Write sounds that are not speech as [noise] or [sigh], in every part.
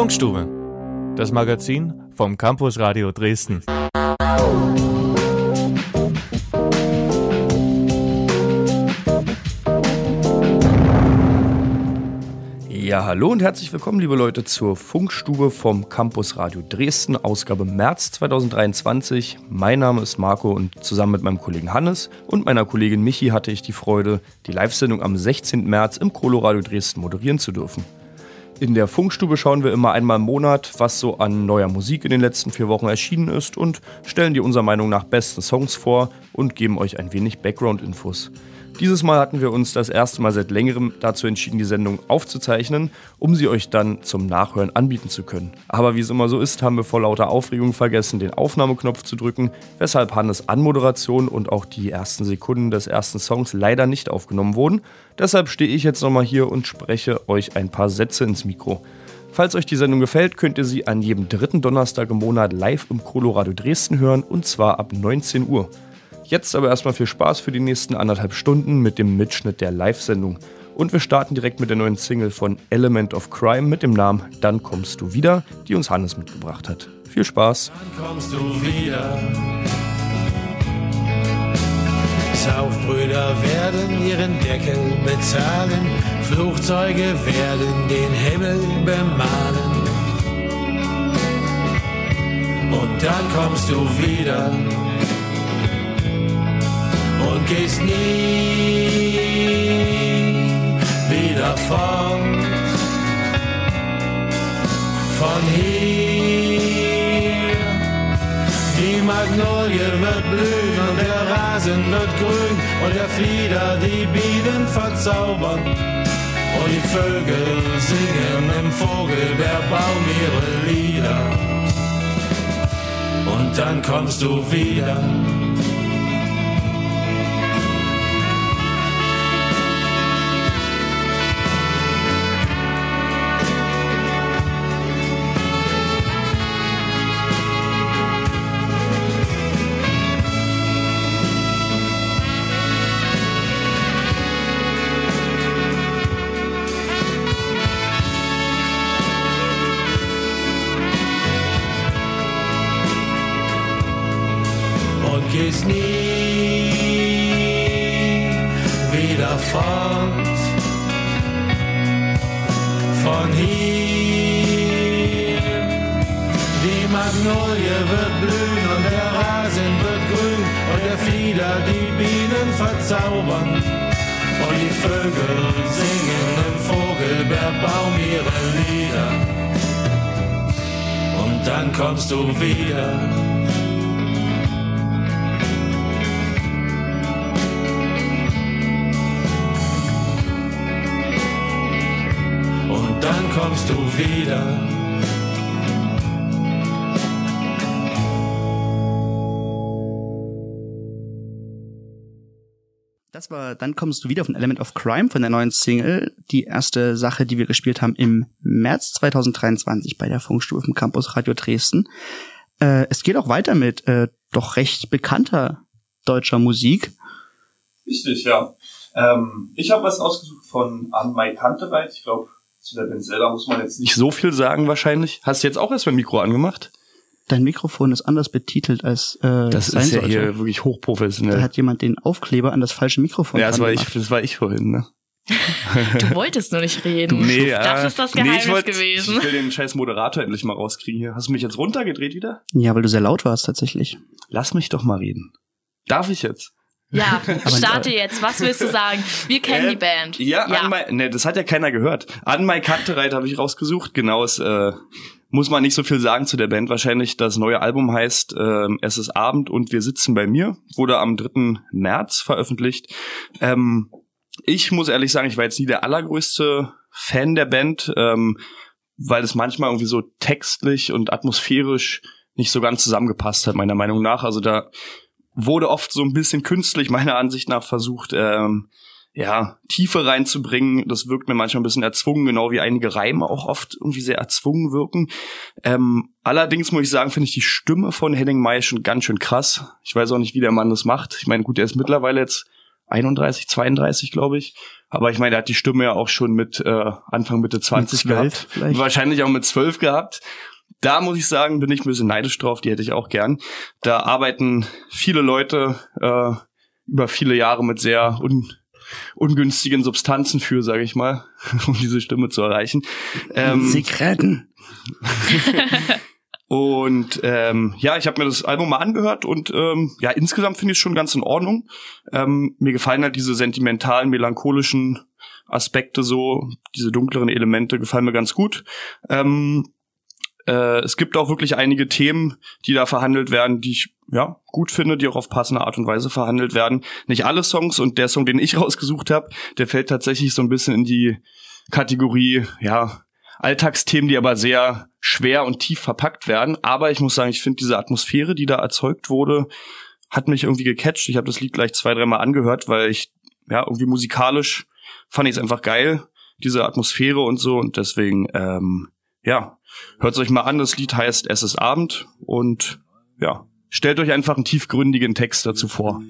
Funkstube, das Magazin vom Campus Radio Dresden. Ja, hallo und herzlich willkommen, liebe Leute, zur Funkstube vom Campus Radio Dresden, Ausgabe März 2023. Mein Name ist Marco und zusammen mit meinem Kollegen Hannes und meiner Kollegin Michi hatte ich die Freude, die Live-Sendung am 16. März im Colorado Dresden moderieren zu dürfen. In der Funkstube schauen wir immer einmal im Monat, was so an neuer Musik in den letzten vier Wochen erschienen ist und stellen dir unserer Meinung nach besten Songs vor und geben euch ein wenig Background-Infos. Dieses Mal hatten wir uns das erste Mal seit längerem dazu entschieden, die Sendung aufzuzeichnen, um sie euch dann zum Nachhören anbieten zu können. Aber wie es immer so ist, haben wir vor lauter Aufregung vergessen, den Aufnahmeknopf zu drücken, weshalb Hannes Anmoderation und auch die ersten Sekunden des ersten Songs leider nicht aufgenommen wurden. Deshalb stehe ich jetzt nochmal hier und spreche euch ein paar Sätze ins Mikro. Falls euch die Sendung gefällt, könnt ihr sie an jedem dritten Donnerstag im Monat live im Colorado Dresden hören und zwar ab 19 Uhr. Jetzt aber erstmal viel Spaß für die nächsten anderthalb Stunden mit dem Mitschnitt der Live-Sendung. Und wir starten direkt mit der neuen Single von Element of Crime mit dem Namen Dann kommst du wieder, die uns Hannes mitgebracht hat. Viel Spaß. Dann kommst du wieder. Saufbrüder werden ihren Deckel bezahlen, Flugzeuge werden den Himmel bemalen. Und dann kommst du wieder und gehst nie wieder fort von hier. Die Magnolie wird blühen und der Rasen wird grün und der Flieder die Bienen verzaubern. Und die Vögel singen im Vogelbeerbaum ihre Lieder. Und dann kommst du wieder. Kommst Das war Dann kommst du wieder von Element of Crime von der neuen Single. Die erste Sache, die wir gespielt haben im März 2023 bei der Funkstube vom Campus Radio Dresden. Äh, es geht auch weiter mit äh, doch recht bekannter deutscher Musik. Richtig, ja. Ähm, ich habe was ausgesucht von An Mai Kantereit. Ich glaube, zu der selber muss man jetzt nicht Nicht so viel sagen wahrscheinlich. Hast du jetzt auch erst mein Mikro angemacht? Dein Mikrofon ist anders betitelt als äh, Das sein ist ja sollte. hier wirklich Da hochprofessionell. hat jemand den Aufkleber an das falsche Mikrofon Ja, das war ich, gemacht. das war ich vorhin, ne? Du wolltest nur nicht reden. Nee, das äh, ist das nee, Geheimnis ich wollt- gewesen. Ich will den scheiß Moderator endlich mal rauskriegen hier. Hast du mich jetzt runtergedreht wieder? Ja, weil du sehr laut warst tatsächlich. Lass mich doch mal reden. Darf ich jetzt? Ja, [laughs] starte jetzt. Was willst du sagen? Wir kennen Äh, die Band. Ja, ja. An my, ne, das hat ja keiner gehört. An My Kantereit habe ich rausgesucht. Genau, es äh, muss man nicht so viel sagen zu der Band. Wahrscheinlich das neue Album heißt ähm, Es ist Abend und wir sitzen bei mir. Wurde am 3. März veröffentlicht. Ähm, ich muss ehrlich sagen, ich war jetzt nie der allergrößte Fan der Band, ähm, weil es manchmal irgendwie so textlich und atmosphärisch nicht so ganz zusammengepasst hat, meiner Meinung nach. Also da wurde oft so ein bisschen künstlich meiner Ansicht nach versucht, ähm, ja, Tiefe reinzubringen. Das wirkt mir manchmal ein bisschen erzwungen, genau wie einige Reime auch oft irgendwie sehr erzwungen wirken. Ähm, allerdings muss ich sagen, finde ich die Stimme von Henning May schon ganz schön krass. Ich weiß auch nicht, wie der Mann das macht. Ich meine, gut, er ist mittlerweile jetzt 31, 32, glaube ich. Aber ich meine, er hat die Stimme ja auch schon mit äh, Anfang Mitte 20 12 gehabt. vielleicht. Wahrscheinlich auch mit 12 gehabt. Da muss ich sagen, bin ich ein bisschen neidisch drauf, die hätte ich auch gern. Da arbeiten viele Leute äh, über viele Jahre mit sehr un ungünstigen Substanzen für, sage ich mal, [laughs] um diese Stimme zu erreichen. Ähm, Zigaretten. [laughs] und ähm, ja, ich habe mir das Album mal angehört und ähm, ja, insgesamt finde ich es schon ganz in Ordnung. Ähm, mir gefallen halt diese sentimentalen, melancholischen Aspekte so, diese dunkleren Elemente gefallen mir ganz gut. Ähm, äh, es gibt auch wirklich einige Themen, die da verhandelt werden, die ich ja gut finde, die auch auf passende Art und Weise verhandelt werden. Nicht alle Songs und der Song, den ich [laughs] rausgesucht habe, der fällt tatsächlich so ein bisschen in die Kategorie, ja, Alltagsthemen, die aber sehr schwer und tief verpackt werden. Aber ich muss sagen, ich finde diese Atmosphäre, die da erzeugt wurde, hat mich irgendwie gecatcht. Ich habe das Lied gleich zwei, dreimal angehört, weil ich, ja, irgendwie musikalisch fand ich es einfach geil, diese Atmosphäre und so. Und deswegen, ähm, ja, hört euch mal an. Das Lied heißt Es ist Abend und ja, stellt euch einfach einen tiefgründigen Text dazu vor.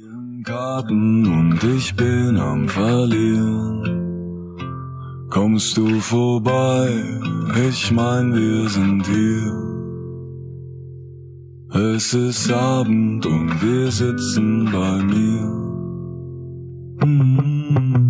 Garten und ich bin am Verlieren. Kommst du vorbei? Ich mein, wir sind hier. Es ist Abend und wir sitzen bei mir. Mm. Sag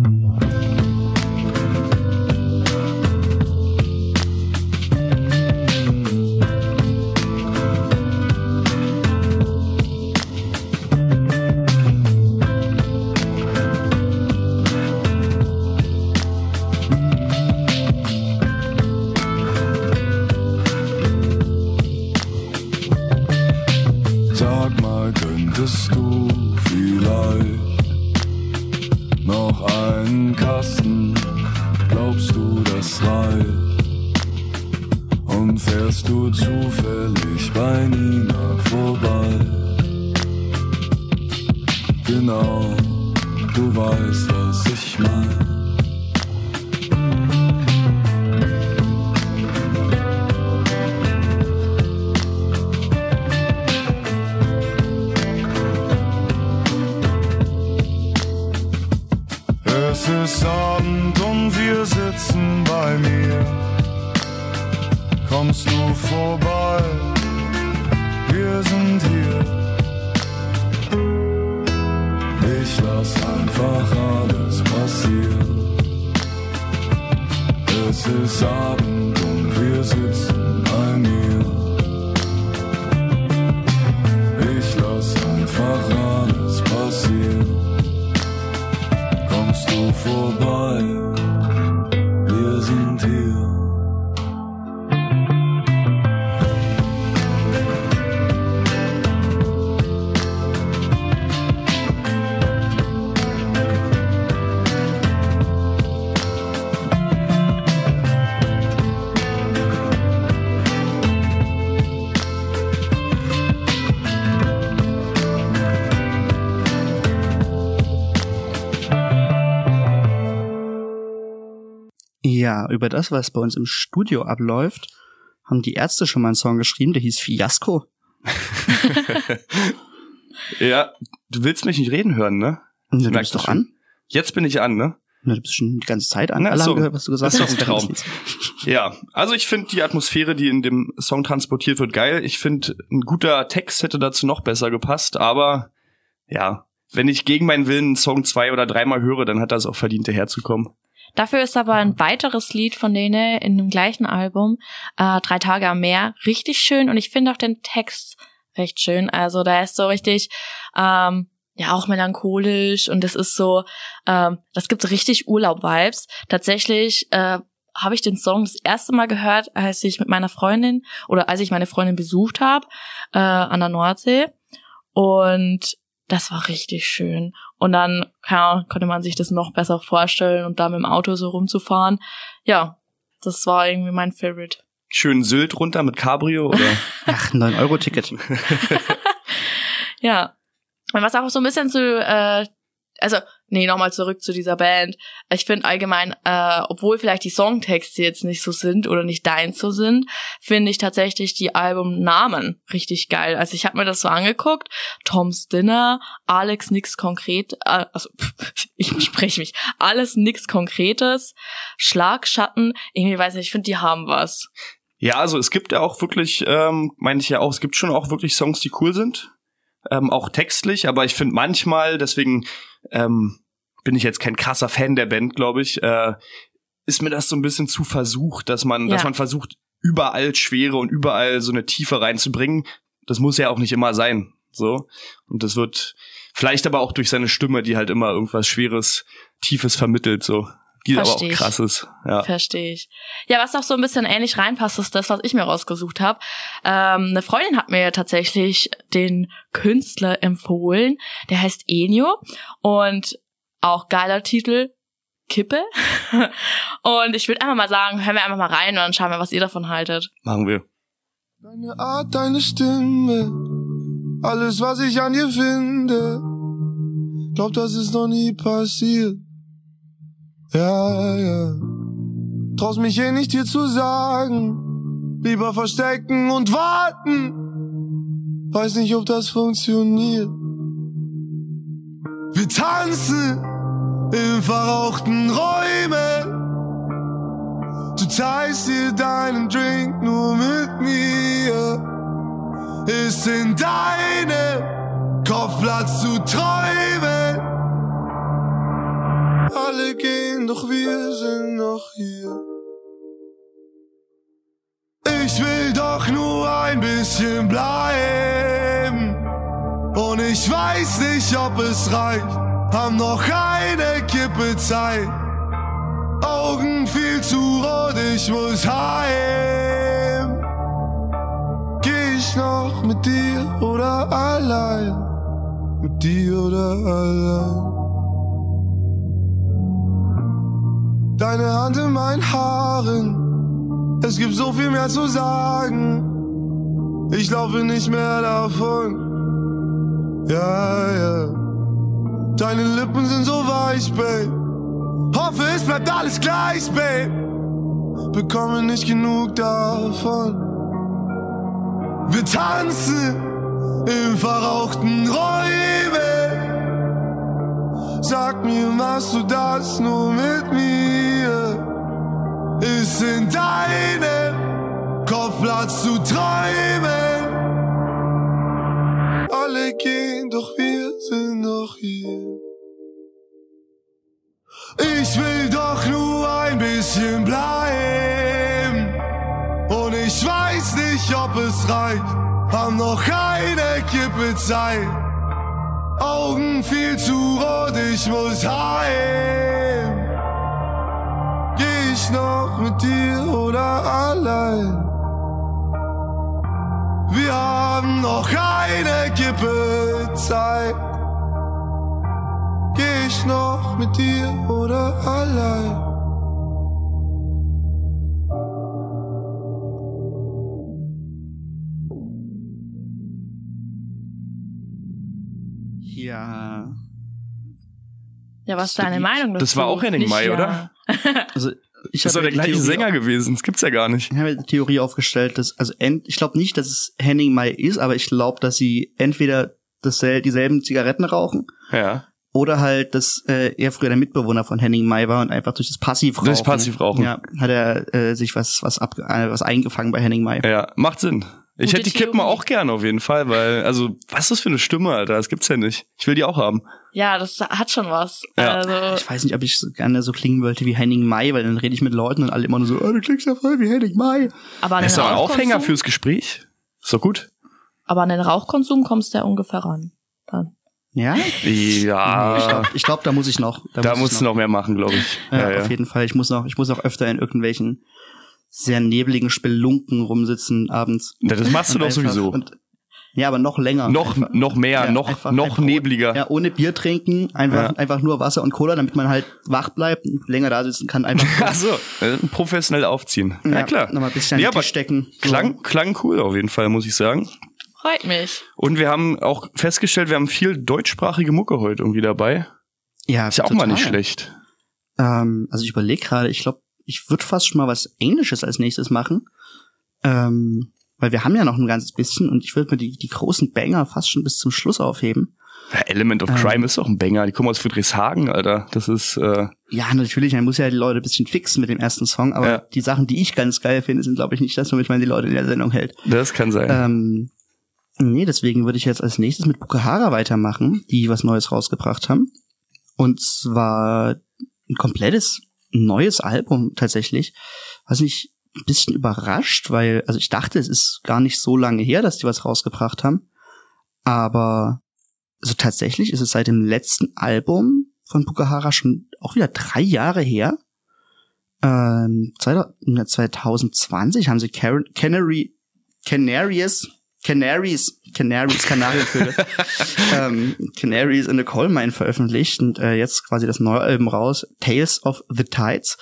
Ist Abend und wir sitzen bei mir. Kommst du vorbei? Wir sind hier. Ich lass einfach alles passieren. Es ist Abend und wir sitzen kommst du Über das, was bei uns im Studio abläuft, haben die Ärzte schon mal einen Song geschrieben, der hieß Fiasco. [laughs] Ja, du willst mich nicht reden hören, ne? Und du bist doch an. Jetzt bin ich an, ne? Na, du bist schon die ganze Zeit an. Na, Alle so. gehört, was du gesagt Das hast. ist doch ein Traum. Ja, also ich finde die Atmosphäre, die in dem Song transportiert wird, geil. Ich finde, ein guter Text hätte dazu noch besser gepasst, aber ja, wenn ich gegen meinen Willen einen Song zwei oder dreimal höre, dann hat das auch verdient, herzukommen. Dafür ist aber ein weiteres Lied von denen in dem gleichen Album, äh, Drei Tage am Meer, richtig schön und ich finde auch den Text recht schön. Also da ist so richtig, ähm, ja auch melancholisch und es ist so, ähm, das gibt richtig Urlaub-Vibes. Tatsächlich äh, habe ich den Song das erste Mal gehört, als ich mit meiner Freundin oder als ich meine Freundin besucht habe äh, an der Nordsee und das war richtig schön. Und dann ja, konnte man sich das noch besser vorstellen und da mit dem Auto so rumzufahren. Ja, das war irgendwie mein Favorite. Schön Sylt runter mit Cabrio oder? [laughs] Ach, 9-Euro-Ticket. [laughs] [laughs] Ja. Und was auch so ein bisschen zu, äh, also nee, nochmal zurück zu dieser Band. Ich finde allgemein, äh, obwohl vielleicht die Songtexte jetzt nicht so sind oder nicht deins so sind, finde ich tatsächlich die Albumnamen richtig geil. Also ich habe mir das so angeguckt. Tom's Dinner, Alex nix konkret, äh, also [laughs] ich spreche mich, alles nix Konkretes, Schlagschatten, irgendwie weiß nicht, ich finde, die haben was. Ja, also es gibt ja auch wirklich, ähm, meine ich ja auch, es gibt schon auch wirklich Songs, die cool sind. Ähm, auch textlich, aber ich finde manchmal, deswegen ähm, bin ich jetzt kein krasser Fan der Band, glaube ich, äh, ist mir das so ein bisschen zu versucht, dass man, Ja. dass man versucht, überall Schwere und überall so eine Tiefe reinzubringen. Das muss ja auch nicht immer sein. So. Und das wird vielleicht aber auch durch seine Stimme, die halt immer irgendwas Schweres, Tiefes vermittelt, so. Die aber auch ich. krasses. Ja. Verstehe ich. Ja, was auch so ein bisschen ähnlich reinpasst, ist das, was ich mir rausgesucht habe. Ähm, eine Freundin hat mir tatsächlich den Künstler empfohlen. Der heißt Enio und auch geiler Titel. Kippe. [laughs] und ich würde einfach mal sagen, hören wir einfach mal rein und dann schauen wir, was ihr davon haltet. Machen wir. Deine Art, deine Stimme, alles was ich an dir finde, glaub, das ist noch nie passiert. Ja, ja. Traust mich eh nicht dir zu sagen, lieber verstecken und warten. Weiß nicht, ob das funktioniert. Wir tanzen in verrauchten Räumen. Du teilst dir deinen Drink nur mit mir. Ist in deinem Kopf Platz zu träumen. Alle gehen, doch wir sind noch hier. Ich will doch nur ein bisschen bleiben. Und ich weiß nicht, ob es reicht. Haben noch eine Kippe Zeit. Augen viel zu rot, ich muss heim. Geh ich noch mit dir oder allein? Mit dir oder allein? Deine Hand in meinen Haaren, es gibt so viel mehr zu sagen. Ich laufe nicht mehr davon. Ja, ja. Deine Lippen sind so weich, Babe. Hoffe, es bleibt alles gleich, Babe. Bekomme nicht genug davon. Wir tanzen in verrauchten Räumen. Sag mir, machst du das nur mit mir? Ist in deinem Kopf Platz zu träumen? Alle gehen, doch wir sind noch hier. Ich will doch nur ein bisschen bleiben. Und ich weiß nicht, ob es reicht. Haben noch eine Kippe Zeit. Augen viel zu rot, ich muss heim. Geh ich noch mit dir oder allein? Wir haben noch eine Kippe Zeit. Geh ich noch mit dir oder allein? Ja. Ja, was ist Das deine Meinung dazu? Das war auch Henning May, ja. oder? [laughs] Also ich Das ist doch der gleiche Theorie Sänger gewesen. Das gibt's ja gar nicht. Ich habe die Theorie aufgestellt, dass, also ent, ich glaube nicht, dass es Henning May ist, aber ich glaube, dass sie entweder dassel dieselben Zigaretten rauchen Ja. oder halt, dass äh, er früher der Mitbewohner von Henning May war und einfach durch das Passivrauchen. Durch das Passivrauchen. Ja, hat er äh, sich was was ab, äh, was eingefangen bei Henning May. Ja, macht Sinn. Ich hätte die Kippen Theorie. auch gerne auf jeden Fall, weil, also, was ist das für eine Stimme, Alter? Das gibt's ja nicht. Ich will die auch haben. Ja, das hat schon was. Ja. Also, Ich weiß nicht, ob ich so gerne so klingen wollte wie Henning May, weil dann rede ich mit Leuten und alle immer nur so, oh, du klingst ja voll wie Henning May. aber Das ist doch ein Aufhänger fürs Gespräch. Ist doch gut. Aber an den Rauchkonsum kommst du ja ungefähr ran. Dann. Ja? Ich Ja. glaube, ich glaub, da muss ich noch. Ah. Da muss musst ich du noch mehr machen, glaube ich. Ja, auf jeden Fall. Ich muss noch, ich muss noch öfter in irgendwelchen sehr nebligen Spelunken rumsitzen abends. Ja, das machst du doch sowieso. Und, ja, aber noch länger. Noch, Einfach- noch mehr, Ja, noch, einfach- noch einfach- nebliger. Ja, ohne Bier trinken, einfach, Ja. einfach nur Wasser und Cola, damit man halt wach bleibt und länger da sitzen kann. Einfach [laughs] Ach so, äh, professionell aufziehen. Ja, klar. Nochmal ein bisschen an Ja, den aber Tisch stecken. So. Klang, klang cool auf jeden Fall, muss ich sagen. Freut mich. Und wir haben auch festgestellt, wir haben viel deutschsprachige Mucke heute irgendwie dabei. Ja, Ist ja auch total. mal nicht schlecht. Ähm, also ich überlege gerade, ich glaube, ich würde fast schon mal was Englisches als nächstes machen. Ähm, weil wir haben ja noch ein ganzes bisschen und ich würde mir die, die großen Banger fast schon bis zum Schluss aufheben. Ja, Element of Ähm. Crime ist doch ein Banger. Die kommen aus Friedrichshagen, Alter. Das ist, äh, Ja, natürlich, man muss ja die Leute ein bisschen fixen mit dem ersten Song, aber Ja. die Sachen, die ich ganz geil finde, sind, glaube ich, nicht das, womit man die Leute in der Sendung hält. das kann sein. Ähm, nee, deswegen würde ich jetzt als nächstes mit Bukahara weitermachen, die was Neues rausgebracht haben. Und zwar ein komplettes neues Album tatsächlich, was mich ein bisschen überrascht, weil, also ich dachte, es ist gar nicht so lange her, dass die was rausgebracht haben. Aber also tatsächlich ist es seit dem letzten Album von Bukahara schon auch wieder drei Jahre her. Ähm, 2020 haben sie Canary, Canaries, Canaries, Canaries, Kanarienvögel, [laughs] ähm, Canaries in the Coal Mine veröffentlicht und äh, jetzt quasi das neue Album raus, Tales of the Tides.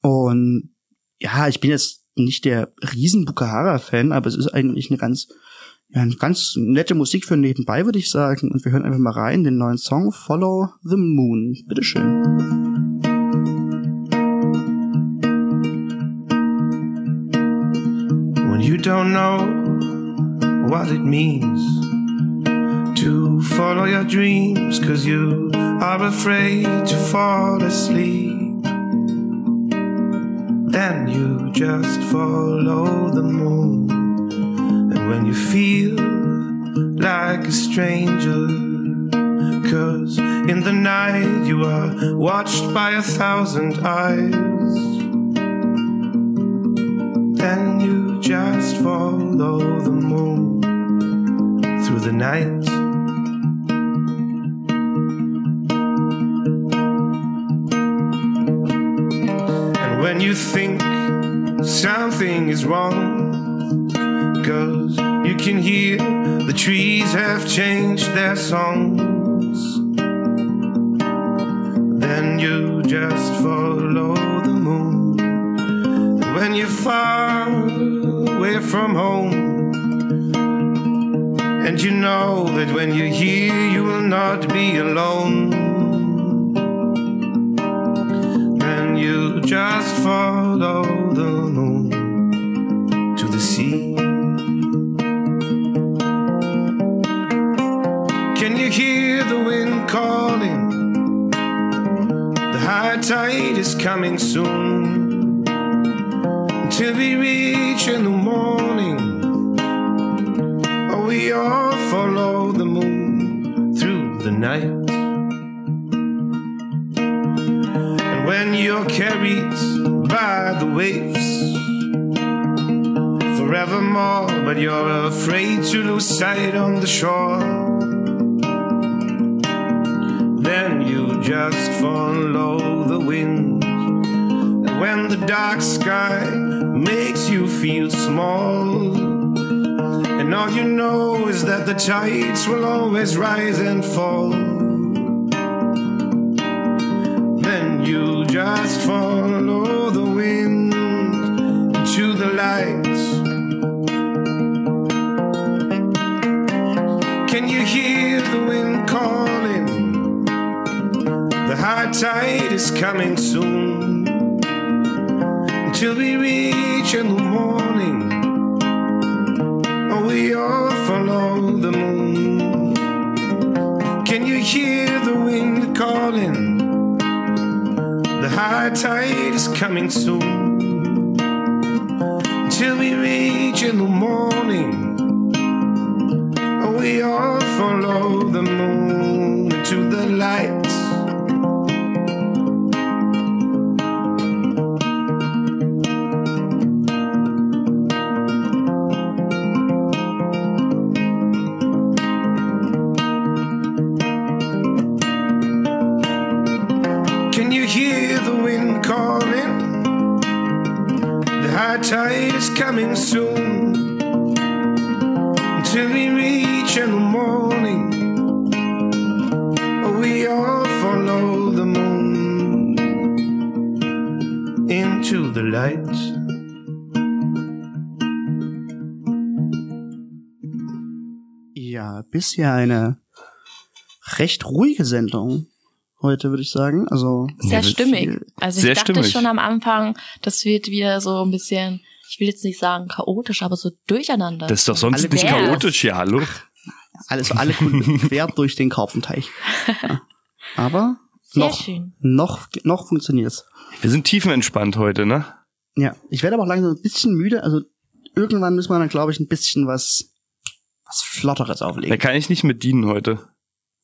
Und ja, ich bin jetzt nicht der riesen Bukahara-Fan, aber es ist eigentlich eine ganz, ja, eine ganz nette Musik für nebenbei, würde ich sagen. Und wir hören einfach mal rein, den neuen Song Follow the Moon. Bitteschön. when you don't know what it means to follow your dreams cause you are afraid to fall asleep. Then you just follow the moon. And when you feel like a stranger cause in the night you are watched by a thousand eyes then you just follow the moon through the night. And when you think something is wrong, cause you can hear the trees have changed their songs, then you just follow when you're far away from home. And you know that when you're here, you will not be alone. Then you just follow the moon to the sea. Can you hear the wind calling? The high tide is coming soon till we reach in the morning. Oh, we all follow the moon through the night. And when you're carried by the waves forevermore, but you're afraid to lose sight on the shore, then you just follow the wind. And when the dark sky makes you feel small. And all you know is that the tides will always rise and fall. Then you just follow the wind into the light. Can you hear the wind calling? The high tide is coming soon coming soon until we reach in the morning. Bisher eine recht ruhige Sendung heute, würde ich sagen. Also Sehr Ja, stimmig. Also ich Sehr dachte stimmig. schon am Anfang, das wird wieder so ein bisschen, ich will jetzt nicht sagen chaotisch, aber so durcheinander. Das ist doch sonst Alle nicht Bärs. chaotisch hier, hallo? alles, alle Kunden [laughs] quer durch den Karpfenteich. Ja. Aber Sehr noch, schön. noch, noch funktioniert's. Wir sind tiefenentspannt heute, ne? Ja, ich werde aber auch langsam ein bisschen müde. Also irgendwann müssen wir dann, glaube ich, ein bisschen was, was Flotteres Da auflegen. kann ich nicht mit dienen heute.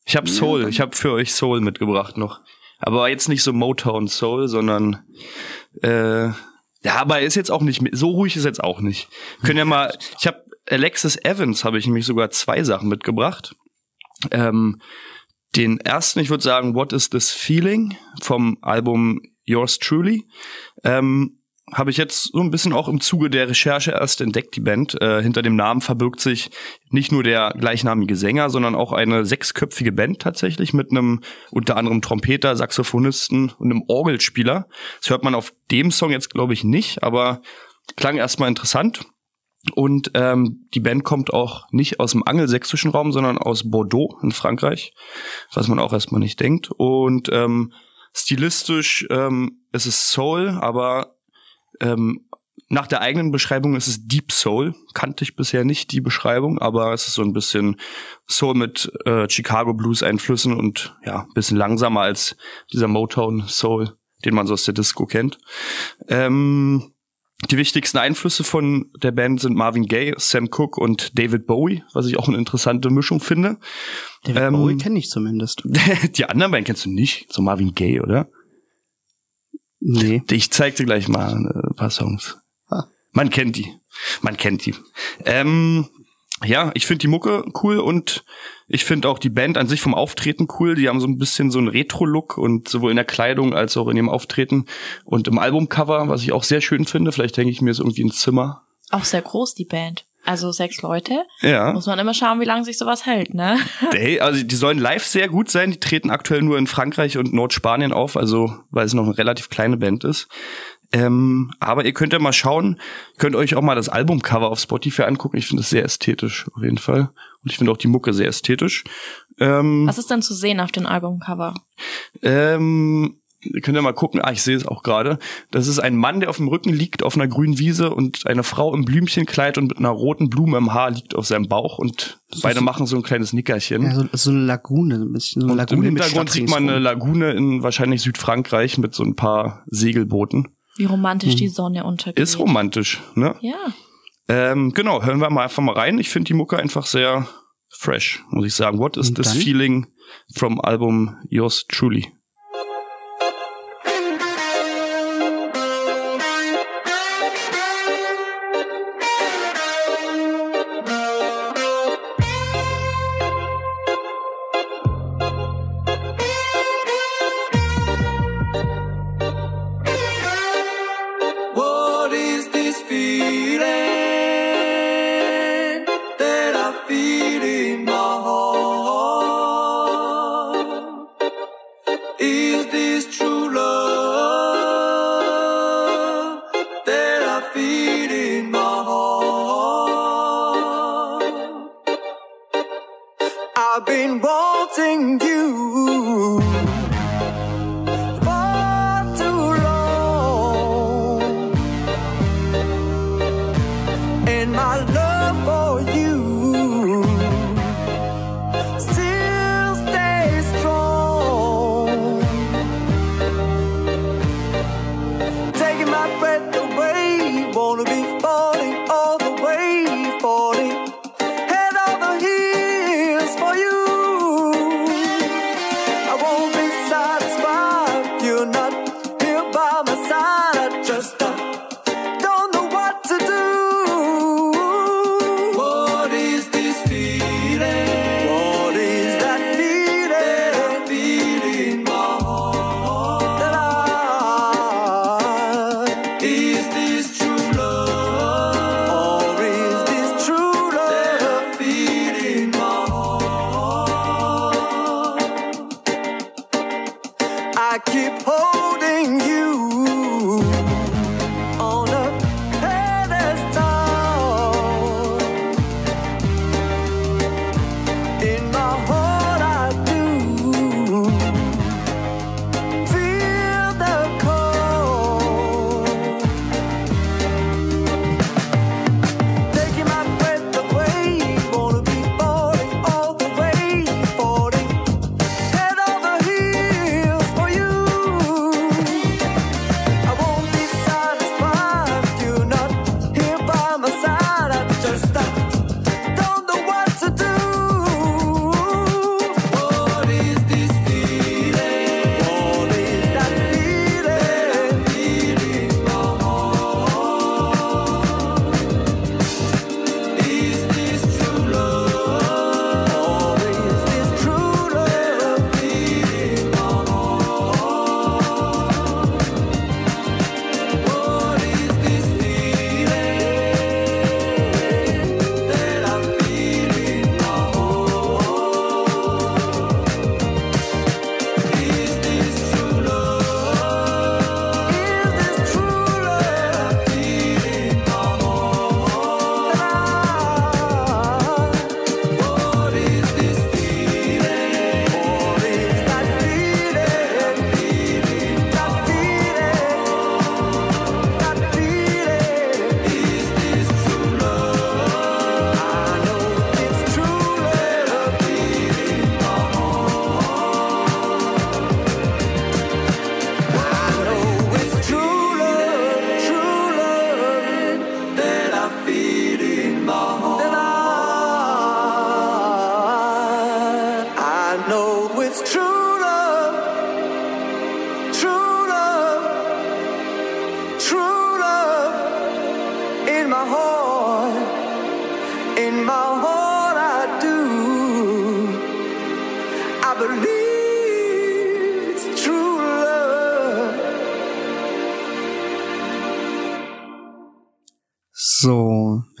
Ich habe Ja, Soul, dann- ich habe für euch Soul mitgebracht noch. Aber jetzt nicht so Motown Soul, sondern äh, ja, aber ist jetzt auch nicht so ruhig ist jetzt auch nicht. Können ja mal, ich habe Alexis Evans habe ich nämlich sogar zwei Sachen mitgebracht. Ähm, den ersten, ich würde sagen, What is this feeling vom Album Yours Truly. Ähm, habe ich jetzt so ein bisschen auch im Zuge der Recherche erst entdeckt, die Band. Äh, hinter dem Namen verbirgt sich nicht nur der gleichnamige Sänger, sondern auch eine sechsköpfige Band tatsächlich mit einem unter anderem Trompeter, Saxophonisten und einem Orgelspieler. Das hört man auf dem Song jetzt, glaube ich, nicht, aber klang erstmal interessant. Und ähm, die Band kommt auch nicht aus dem angelsächsischen Raum, sondern aus Bordeaux in Frankreich, was man auch erstmal nicht denkt. Und ähm, stilistisch ähm, ist es Soul, aber ähm, nach der eigenen Beschreibung ist es Deep Soul. Kannte ich bisher nicht die Beschreibung, aber es ist so ein bisschen Soul mit äh, Chicago Blues Einflüssen und ja, ein bisschen langsamer als dieser Motown Soul, den man so aus der Disco kennt. Ähm, die wichtigsten Einflüsse von der Band sind Marvin Gaye, Sam Cooke und David Bowie, was ich auch eine interessante Mischung finde. David ähm, Bowie kenne ich zumindest. [laughs] Die anderen beiden kennst du nicht, so Marvin Gaye, oder? Nee. Ich zeig dir gleich mal äh, ein paar Songs. Ah. Man kennt die. Man kennt die. Ähm, ja, ich finde die Mucke cool und ich finde auch die Band an sich vom Auftreten cool. Die haben so ein bisschen so einen Retro-Look und sowohl in der Kleidung als auch in ihrem Auftreten und im Albumcover, was ich auch sehr schön finde. Vielleicht hänge ich mir so irgendwie ins Zimmer. Auch sehr groß, die Band. Also sechs Leute. Ja. Muss man immer schauen, wie lange sich sowas hält, ne? [laughs] Hey, also die sollen live sehr gut sein. Die treten aktuell nur in Frankreich und Nordspanien auf, also weil es noch eine relativ kleine Band ist. Ähm, aber ihr könnt ja mal schauen, könnt euch auch mal das Albumcover auf Spotify angucken. Ich finde es sehr ästhetisch auf jeden Fall. Und ich finde auch die Mucke sehr ästhetisch. Ähm, Was ist denn zu sehen auf dem Albumcover? ähm, könnt ja mal gucken. Ah, ich sehe es auch gerade. Das ist ein Mann, der auf dem Rücken liegt auf einer grünen Wiese und eine Frau im Blümchenkleid und mit einer roten Blume im Haar liegt auf seinem Bauch und beide machen so ein kleines Nickerchen. Ja, so, so eine Lagune, so ein bisschen so eine Und im Lagune mit Hintergrund sieht man eine. Lagune in wahrscheinlich Südfrankreich mit so ein paar Segelbooten. Wie romantisch Hm. die Sonne untergeht. Ist romantisch, ne? Ja. Ähm, genau, hören wir mal einfach mal rein. Ich finde die Mucke einfach sehr fresh, muss ich sagen. What is this feeling from Album Yours Truly?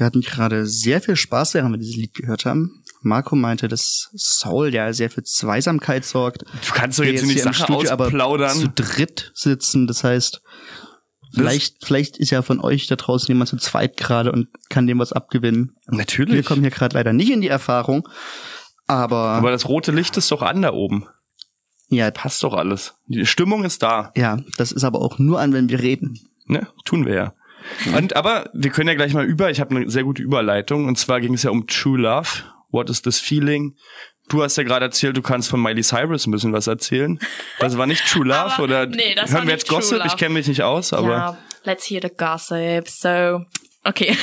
Wir hatten gerade sehr viel Spaß, während wir dieses Lied gehört haben. Marco meinte, dass Soul ja sehr für Zweisamkeit sorgt. Du kannst doch jetzt nicht hier im Sache Studio aber zu ausplaudern. dritt sitzen. Das heißt, vielleicht, vielleicht ist ja von euch da draußen jemand zu zweit gerade und kann dem was abgewinnen. Natürlich. Wir kommen hier gerade leider nicht in die Erfahrung. Aber, Aber das rote Licht ist doch an da oben. ja, Passt doch alles. Die Stimmung ist da. ja, das ist aber auch nur an, wenn wir reden. Ne? Tun wir ja. Und aber wir können ja gleich mal über. Ich habe eine sehr gute Überleitung. Und zwar ging es ja um True Love. What is this feeling? Du hast ja gerade erzählt, du kannst von Miley Cyrus ein bisschen was erzählen. Das war nicht True Love Aber- oder nee, das hören war wir jetzt True Gossip? Love. Ich kenne mich nicht aus, aber ja, let's hear the gossip. So, okay.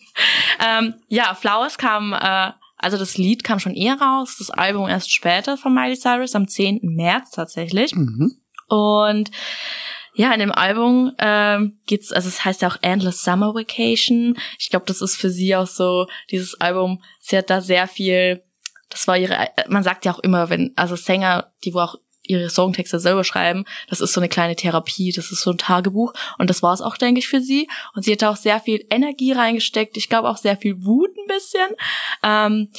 [laughs] ähm, ja, Flowers kam, äh, also das Lied kam schon eher raus, das Album erst später von Miley Cyrus, am 10. März tatsächlich. Und ja, in dem Album ähm, geht's, also es heißt ja auch Endless Summer Vacation. Ich glaube, das ist für sie auch so dieses Album. Sie hat da sehr viel. Das war ihre. Man sagt ja auch immer, wenn also Sänger, die wo auch ihre Songtexte selber schreiben, das ist so eine kleine Therapie, das ist so ein Tagebuch und das war es auch, denke ich, für sie. Und sie hat da auch sehr viel Energie reingesteckt. Ich glaube auch sehr viel Wut ein bisschen. Ähm,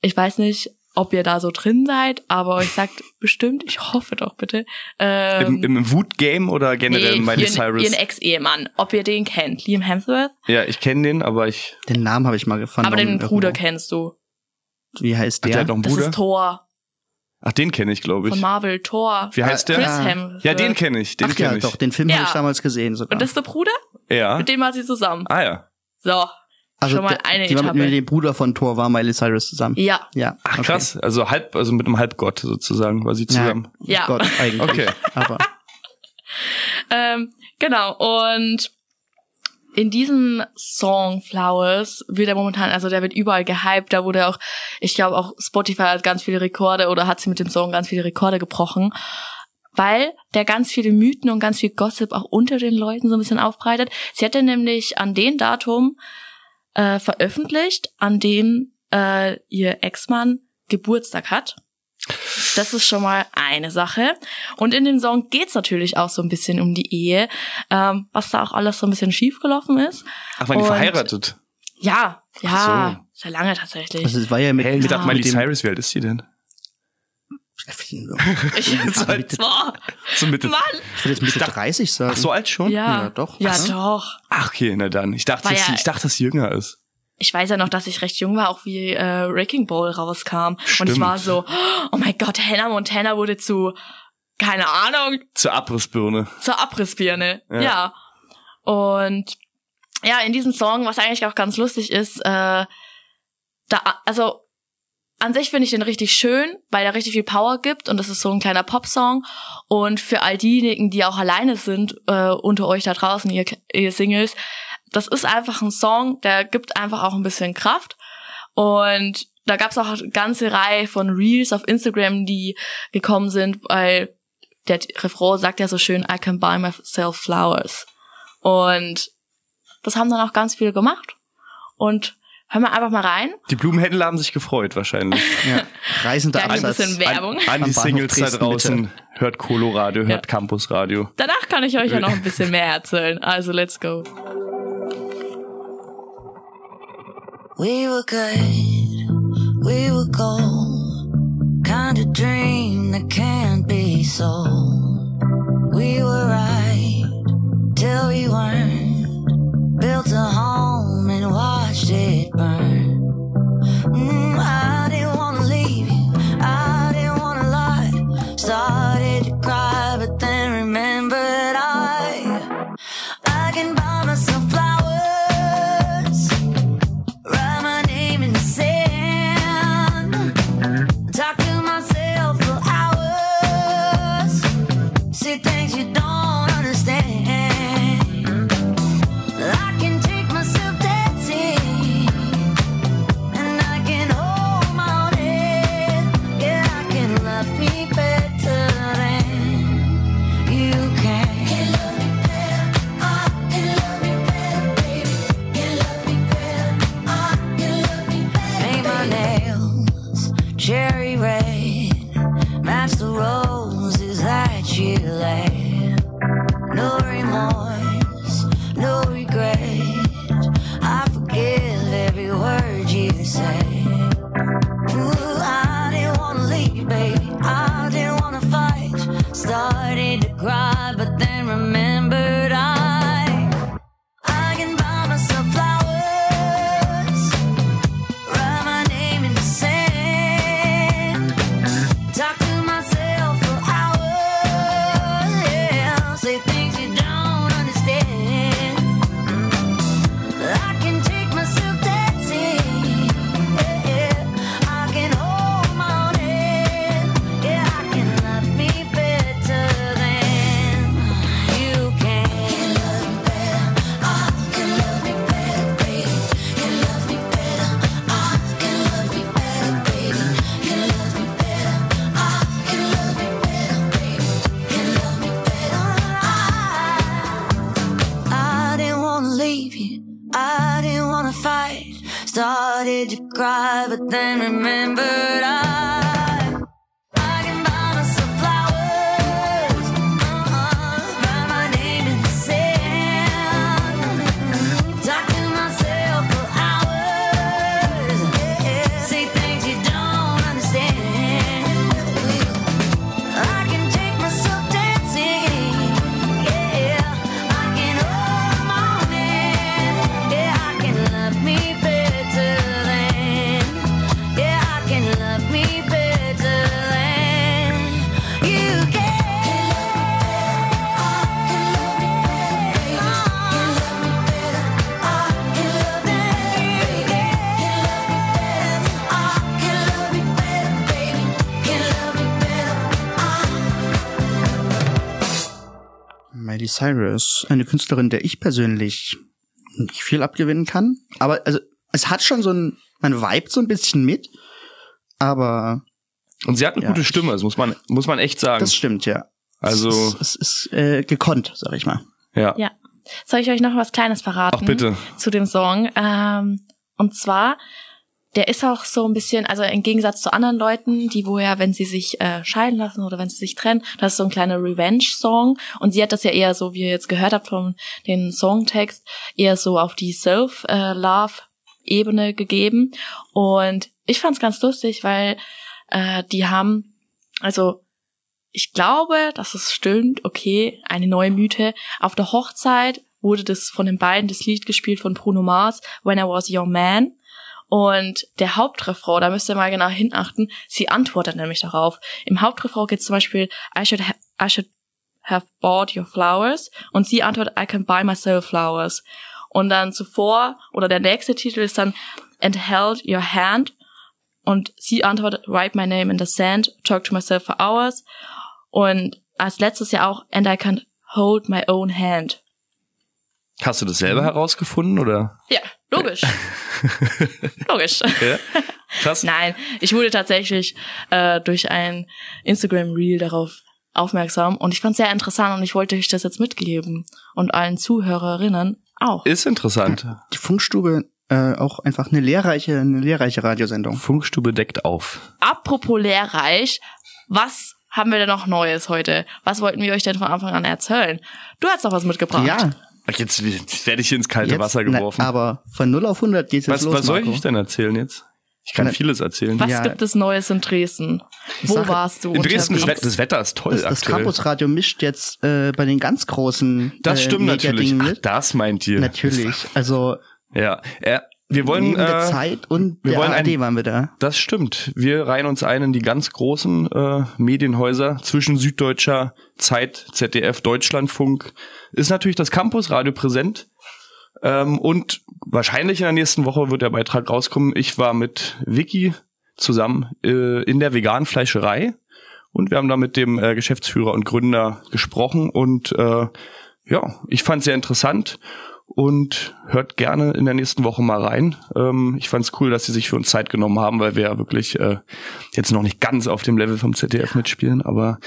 ich weiß nicht, ob ihr da so drin seid, aber euch sagt [laughs] bestimmt, ich hoffe doch bitte. Ähm, im, im Wut-Game oder generell Miley ihren, Cyrus? ihren Ex-Ehemann, ob ihr den kennt, Liam Hemsworth. ja, ich kenne den, aber ich. Den Namen habe ich mal gefunden. aber den irgendwo. Bruder kennst du. Wie heißt Hat der? der noch einen Das Bruder? ist Thor Ach, den kenne ich, glaube von ich. Marvel, Thor. Wie heißt der? Chris Ah. Hemsworth. Ja, den kenne ich. Den Ach ja, kenne ich. doch, den Film Ja. habe ich damals gesehen sogar. Und das ist der Bruder? Ja. Mit dem war sie zusammen. Ah ja. So. Also schon mal eine die war mit, Etappe. mit dem Bruder von Thor war Miley Cyrus zusammen. Ja. Ja. Ach okay. krass, also halb, also mit einem Halbgott sozusagen war sie zusammen. Ja. Gott, eigentlich. Okay. Aber [laughs] Ähm, genau. Und in diesem Song Flowers wird er momentan, also der wird überall gehypt. Da wurde auch, ich glaube auch Spotify hat ganz viele Rekorde oder hat sie mit dem Song ganz viele Rekorde gebrochen. Weil der ganz viele Mythen und ganz viel Gossip auch unter den Leuten so ein bisschen aufbreitet. Sie hatte nämlich an dem Datum äh, veröffentlicht, an dem äh, ihr Ex-Mann Geburtstag hat. Das ist schon mal eine Sache. Und in dem Song geht's natürlich auch so ein bisschen um die Ehe, ähm, was da auch alles so ein bisschen schiefgelaufen ist. Ach, waren die verheiratet? Ja, ja, Ach sehr lange tatsächlich. also es war ja mit, Hey, ich mit, dachte, Miley mit dem, Cyrus, wie alt ist die denn? [laughs] ich zwar, So Mitte. Mann, ich würde jetzt Mitte 30 sagen. Ach, so alt schon? ja, Ja, doch. ja Ach so. doch. Ach, okay, na dann. Ich dachte, dass, ja- ich dachte, dass sie jünger ist. Ich weiß ja noch, dass ich recht jung war, auch wie äh, Wrecking Ball rauskam. Und Stimmt. ich war so, oh mein Gott, Hannah Montana wurde zu, keine Ahnung, Zur Abrissbirne. zur Abrissbirne. Ja. Ja. Und ja, in diesem Song, was eigentlich auch ganz lustig ist, äh, da, also an sich finde ich den richtig schön, weil er richtig viel Power gibt und das ist so ein kleiner Popsong. Und für all diejenigen, die auch alleine sind, äh, unter euch da draußen, ihr, ihr Singles, das ist einfach ein Song, der gibt einfach auch ein bisschen Kraft. Und da gab es auch eine ganze Reihe von Reels auf Instagram, die gekommen sind, weil der Refrain sagt ja so schön, I can buy myself flowers. Und das haben dann auch ganz viele gemacht. Und hören wir einfach mal rein. Die Blumenhändler haben sich gefreut wahrscheinlich. [laughs] ja, reisender Ja, ein Absatz. bisschen Werbung. An, an die Singles da draußen. Hört Coloradio, hört Ja. Campus Radio. Danach kann ich euch ja noch ein bisschen mehr erzählen. Also let's go. We were good, we were gold. Kind of dream that can't be sold. We were right till we weren't. Built a home and watched it burn. Mm, I cry, Cyrus, eine Künstlerin, der ich persönlich nicht viel abgewinnen kann. Aber also es hat schon so ein, man vibet so ein bisschen mit, aber Und sie hat eine Ja, gute Stimme, das muss man, muss man echt sagen. das stimmt ja. Also- es ist, es ist äh, gekonnt, sag ich mal. ja. Ja. Soll ich euch noch was Kleines verraten? Ach, bitte. Zu dem Song. Ähm, und zwar, der ist auch so ein bisschen, also im Gegensatz zu anderen Leuten, die woher, wenn sie sich äh, scheiden lassen oder wenn sie sich trennen, das ist so ein kleiner Revenge-Song. Und sie hat das ja eher so, wie ihr jetzt gehört habt von den Songtext, eher so auf die Self-Love-Ebene gegeben. Und ich fand's ganz lustig, weil äh, die haben, also ich glaube, dass es stimmt, okay, eine neue Mythe. Auf der Hochzeit wurde das von den beiden das Lied gespielt von Bruno Mars, When I Was Your Man. Und der Hauptrefrain, da müsst ihr mal genau hinachten, sie antwortet nämlich darauf. Im Hauptrefrain geht zum Beispiel, I should, I should have bought your flowers. Und sie antwortet, I can buy myself flowers. Und dann zuvor, oder der nächste Titel ist dann, and held your hand. Und sie antwortet, write my name in the sand, talk to myself for hours. Und als letztes ja auch, and I can hold my own hand. Hast du das selber herausgefunden oder? Ja, logisch. [laughs] logisch. Ja? Krass. Nein, ich wurde tatsächlich äh, durch ein Instagram-Reel darauf aufmerksam und ich fand es sehr interessant und ich wollte euch das jetzt mitgeben und allen Zuhörerinnen auch. Ist interessant. Die Funkstube äh, auch einfach eine lehrreiche, eine lehrreiche Radiosendung. Funkstube deckt auf. Apropos lehrreich, was haben wir denn noch Neues heute? Was wollten wir euch denn von Anfang an erzählen? Du hast doch was mitgebracht. Ja, Jetzt, jetzt werde ich ins kalte jetzt, Wasser geworfen. Na, aber von 0 auf 100 geht's jetzt was los, was soll Marco. ich denn erzählen jetzt? Ich kann Na, vieles erzählen. Was Ja. gibt es Neues in Dresden? Wo Sache- warst du In Dresden, das, unterwegs? Das Wetter ist toll Das, das. Campusradio mischt jetzt äh, bei den ganz großen das äh, stimmt natürlich. Megadingen Ach, das meint ihr. Natürlich. Also Ja. Äh, wir wollen. Äh, Zeit und wir der wollen ARD ein- waren wir da. Das stimmt. Wir reihen uns ein in die ganz großen äh, Medienhäuser zwischen Süddeutscher Zeit, ZDF, Deutschlandfunk. Ist natürlich das Campusradio präsent. Ähm, und wahrscheinlich in der nächsten Woche wird der Beitrag rauskommen. Ich war mit Vicky zusammen äh, in der veganen Fleischerei und wir haben da mit dem äh, Geschäftsführer und Gründer gesprochen und äh, ja, ich fand sehr interessant und hört gerne in der nächsten Woche mal rein. Ähm, ich fand es cool, dass sie sich für uns Zeit genommen haben, weil wir ja wirklich äh, jetzt noch nicht ganz auf dem Level vom ZDF mitspielen, aber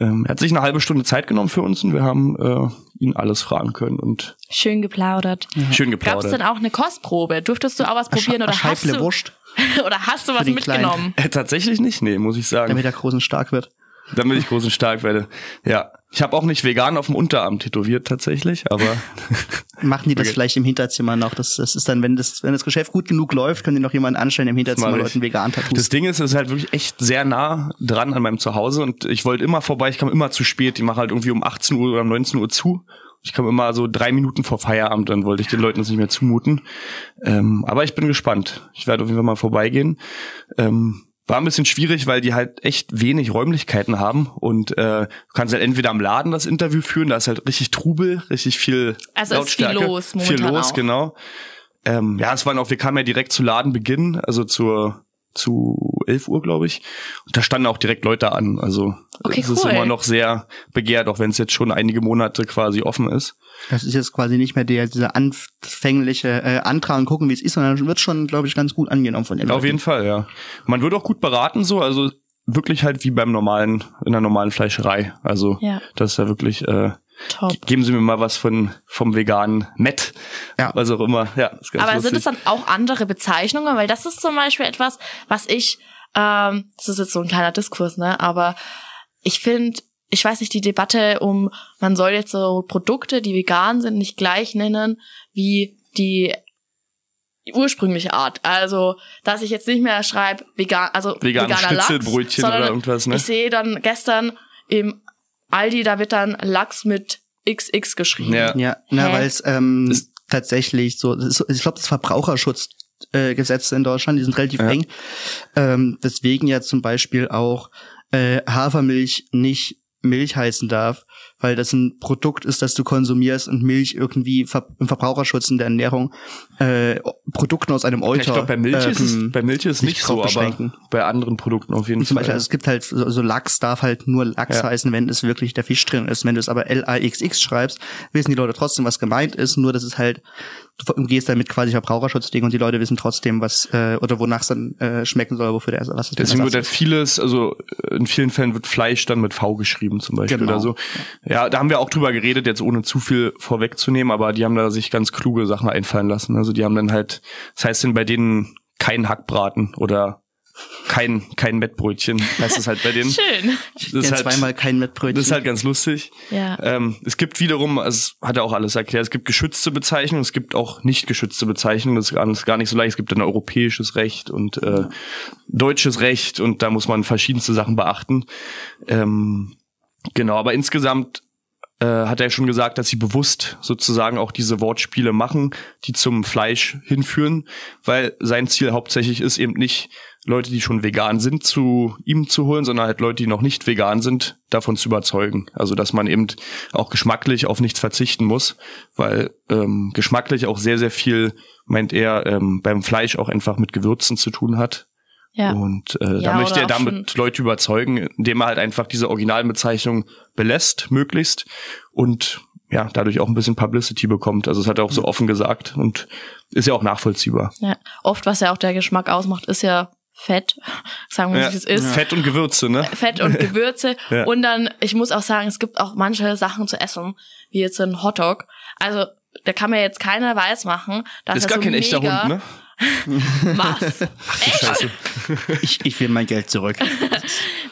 ähm, er hat sich eine halbe Stunde Zeit genommen für uns und wir haben äh, ihn alles fragen können und Schön geplaudert. schön Gab es geplaudert. denn auch eine Kostprobe? Durftest du auch was probieren [laughs] oder hast du, Wurst, oder hast du was mitgenommen? Äh, tatsächlich nicht, nee, muss ich sagen. damit er groß und stark wird. damit ich groß und stark werde. Ja. Ich habe auch nicht vegan auf dem Unterarm tätowiert tatsächlich, aber [laughs] Machen die das Okay. vielleicht im Hinterzimmer noch? Das, das ist dann, wenn das, wenn das Geschäft gut genug läuft, können die noch jemanden anstellen im Hinterzimmer. Leuten vegan Tattoos. das Ding ist, es ist halt wirklich echt sehr nah dran an meinem Zuhause und ich wollte immer vorbei, ich kam immer zu spät, die machen halt irgendwie um 18 Uhr oder um 19 Uhr zu. Ich kam immer so drei Minuten vor Feierabend, dann wollte ich den Leuten das nicht mehr zumuten. Ähm, aber ich bin gespannt. Ich werde auf jeden Fall mal vorbeigehen. Ähm, war ein bisschen schwierig, weil die halt echt wenig Räumlichkeiten haben und äh, du kannst halt entweder am Laden das Interview führen, da ist halt richtig Trubel, richtig viel Also ist viel Lautstärke. los Viel momentan los, auch. genau. Ähm, ja, es waren auch, wir kamen ja direkt zu Ladenbeginn, also zur zu 11 Uhr, glaube ich. Und da standen auch direkt Leute an. Also Okay, es ist cool. immer noch sehr begehrt, auch wenn es jetzt schon einige Monate quasi offen ist. Das ist jetzt quasi nicht mehr der, dieser anfängliche äh, Antrag und gucken, wie es ist, sondern wird schon, glaube ich, ganz gut angenommen von den Auf Leuten. jeden Fall, ja. Man wird auch gut beraten so, also wirklich halt wie beim normalen, in der normalen Fleischerei. Also Ja. das ist ja wirklich, äh, Top. ge- geben Sie mir mal was von vom veganen Met. Ja. Was auch immer. Ja, ist ganz Aber lustig. sind es dann auch andere Bezeichnungen? Weil das ist zum Beispiel etwas, was ich, ähm, das ist jetzt so ein kleiner Diskurs, ne? Aber ich finde, ich weiß nicht, die Debatte um, man soll jetzt so Produkte, die vegan sind, nicht gleich nennen wie die ursprüngliche Art. Also, dass ich jetzt nicht mehr schreibe, vegan, also Vegane veganer Lachs, sondern oder irgendwas, ne? Ich sehe dann gestern im Aldi, da wird dann Lachs mit XX geschrieben. Ja. Ja, na, weil es ähm, tatsächlich so, ist, ich glaube, das Verbraucherschutz äh, Gesetze in Deutschland, die sind relativ Ja. eng. Ähm, deswegen ja zum Beispiel auch äh, Hafermilch nicht Milch heißen darf, weil das ein Produkt ist, das du konsumierst und Milch irgendwie ver im Verbraucherschutz in der Ernährung äh, Produkten aus einem Euter. ich glaube, bei Milch ist es, ähm, bei Milch ist sich nicht so, aber bei anderen Produkten auf jeden zum Fall. Beispiel, also es gibt halt so, so Lachs darf halt nur Lachs Ja. heißen, wenn es wirklich der Fisch drin ist. Wenn du es aber L-A-X-X schreibst, wissen die Leute trotzdem, was gemeint ist. Nur, dass es halt, du umgehst damit quasi Verbraucherschutzding und die Leute wissen trotzdem, was, äh, oder wonach es dann äh, schmecken soll, wofür der, was ein Deswegen wird halt vieles, also äh, in vielen Fällen wird Fleisch dann mit V geschrieben zum Beispiel Genau. oder so. Ja, da haben wir auch drüber geredet, jetzt ohne zu viel vorwegzunehmen, aber die haben da sich ganz kluge Sachen einfallen lassen. Also die haben dann halt, das heißt denn bei denen kein Hackbraten oder kein kein Mettbrötchen, heißt es halt bei denen. [laughs] Schön. Das ist halt, zweimal kein Mettbrötchen. das ist halt ganz lustig. Ja. Ähm, es gibt wiederum, also es hat er auch alles erklärt, es gibt geschützte Bezeichnungen, es gibt auch nicht geschützte Bezeichnungen, das ist gar- das ist gar nicht so leicht. Es gibt dann europäisches Recht und äh, deutsches Recht und da muss man verschiedenste Sachen beachten. Ähm, genau, aber insgesamt äh, hat er schon gesagt, dass sie bewusst sozusagen auch diese Wortspiele machen, die zum Fleisch hinführen, weil sein Ziel hauptsächlich ist eben nicht Leute, die schon vegan sind, zu ihm zu holen, sondern halt Leute, die noch nicht vegan sind, davon zu überzeugen. Also dass man eben auch geschmacklich auf nichts verzichten muss, weil ähm, geschmacklich auch sehr, sehr viel, meint er, ähm, beim Fleisch auch einfach mit Gewürzen zu tun hat. Ja. Und äh, Ja, da möchte er damit Leute überzeugen, indem er halt einfach diese Originalbezeichnung belässt, möglichst. Und ja, dadurch auch ein bisschen Publicity bekommt. Also das hat er auch so offen gesagt und ist ja auch nachvollziehbar. Ja, oft, was ja auch der Geschmack ausmacht, ist ja Fett. [laughs] Sagen wir, Ja. wie es ist. Fett und Gewürze, ne? Fett und [laughs] Gewürze. Ja. Und dann, ich muss auch sagen, es gibt auch manche Sachen zu essen, wie jetzt ein Hotdog. Also, da kann mir jetzt keiner weiß machen, dass Das ist er gar so kein echter Hund, ne? [laughs] Was? Scheiße. ich, ich will mein Geld zurück. [laughs]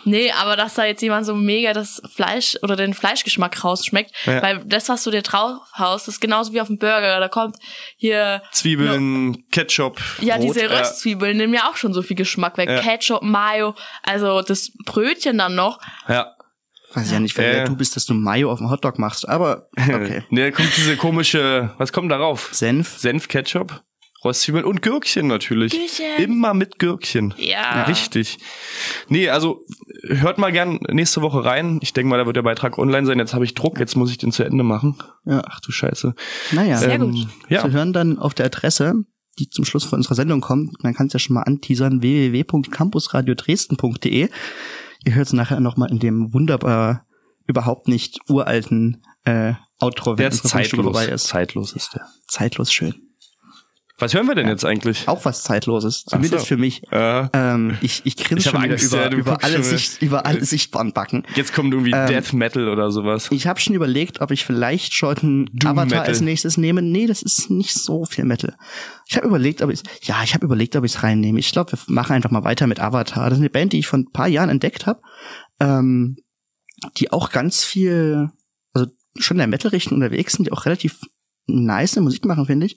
Nee, aber dass da jetzt jemand so mega das Fleisch oder den Fleischgeschmack rausschmeckt, Ja. weil das, was du dir drauf haust, ist genauso wie auf dem Burger. Da kommt hier Zwiebeln, Ketchup, Ja, Brot, diese äh, Röstzwiebeln nehmen ja auch schon so viel Geschmack weg. Ja. Ketchup, Mayo, also das Brötchen dann noch. Ja. Weiß ja nicht, wer Äh. du bist, dass du Mayo auf dem Hotdog machst, aber [laughs] okay. Ne, kommt diese komische, was kommt darauf? Senf. Senf, Ketchup, Röstzwiebeln und Gürkchen natürlich. Gürkchen. Immer mit Gürkchen. Ja. Wichtig. Nee, also hört mal gern nächste Woche rein. Ich denke mal, da wird der Beitrag online sein. Jetzt habe ich Druck, jetzt muss ich den zu Ende machen. Ja. Ach du Scheiße. Naja. Sehr Ähm, gut. Ja. Zu hören dann auf der Adresse, die zum Schluss von unserer Sendung kommt. Man kann es ja schon mal anteasern, www.campusradiodresden.de. Ihr hört es nachher nochmal in dem wunderbar überhaupt nicht uralten äh, Outro, Der wenn ist unsere Grundschule zeitlos. vorbei ist. Zeitlos ist der. Zeitlos schön. Was hören wir denn jetzt eigentlich? Auch was Zeitloses, zumindest so. für mich. Äh, Ähm, ich ich grinse schon Angst, über, ja, über, alle. Sicht, über alle sichtbaren Backen. jetzt kommt irgendwie Ähm, Death Metal oder sowas. Ich habe schon überlegt, ob ich vielleicht schon Doom Avatar Metal. als nächstes nehme. Nee, das ist nicht so viel Metal. Ich habe überlegt, ob ich ja, ich habe überlegt, ob ich es reinnehme. Ich glaube, wir machen einfach mal weiter mit Avatar. Das ist eine Band, die ich vor ein paar Jahren entdeckt habe. Ähm, die auch ganz viel, also schon in der Metal-Richtung unterwegs sind, die auch relativ nice Musik machen, finde ich.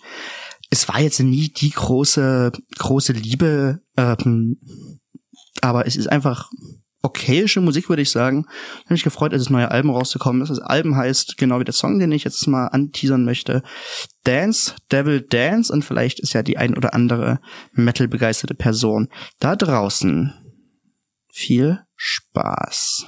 Es war jetzt nie die große, große Liebe, ähm, aber es ist einfach okayische Musik, würde ich sagen. Ich habe mich gefreut, als das neue Album rausgekommen ist. Das Album heißt, genau wie der Song, den ich jetzt mal anteasern möchte, Dance, Devil Dance und vielleicht ist ja die ein oder andere Metal-begeisterte Person da draußen. Viel Spaß.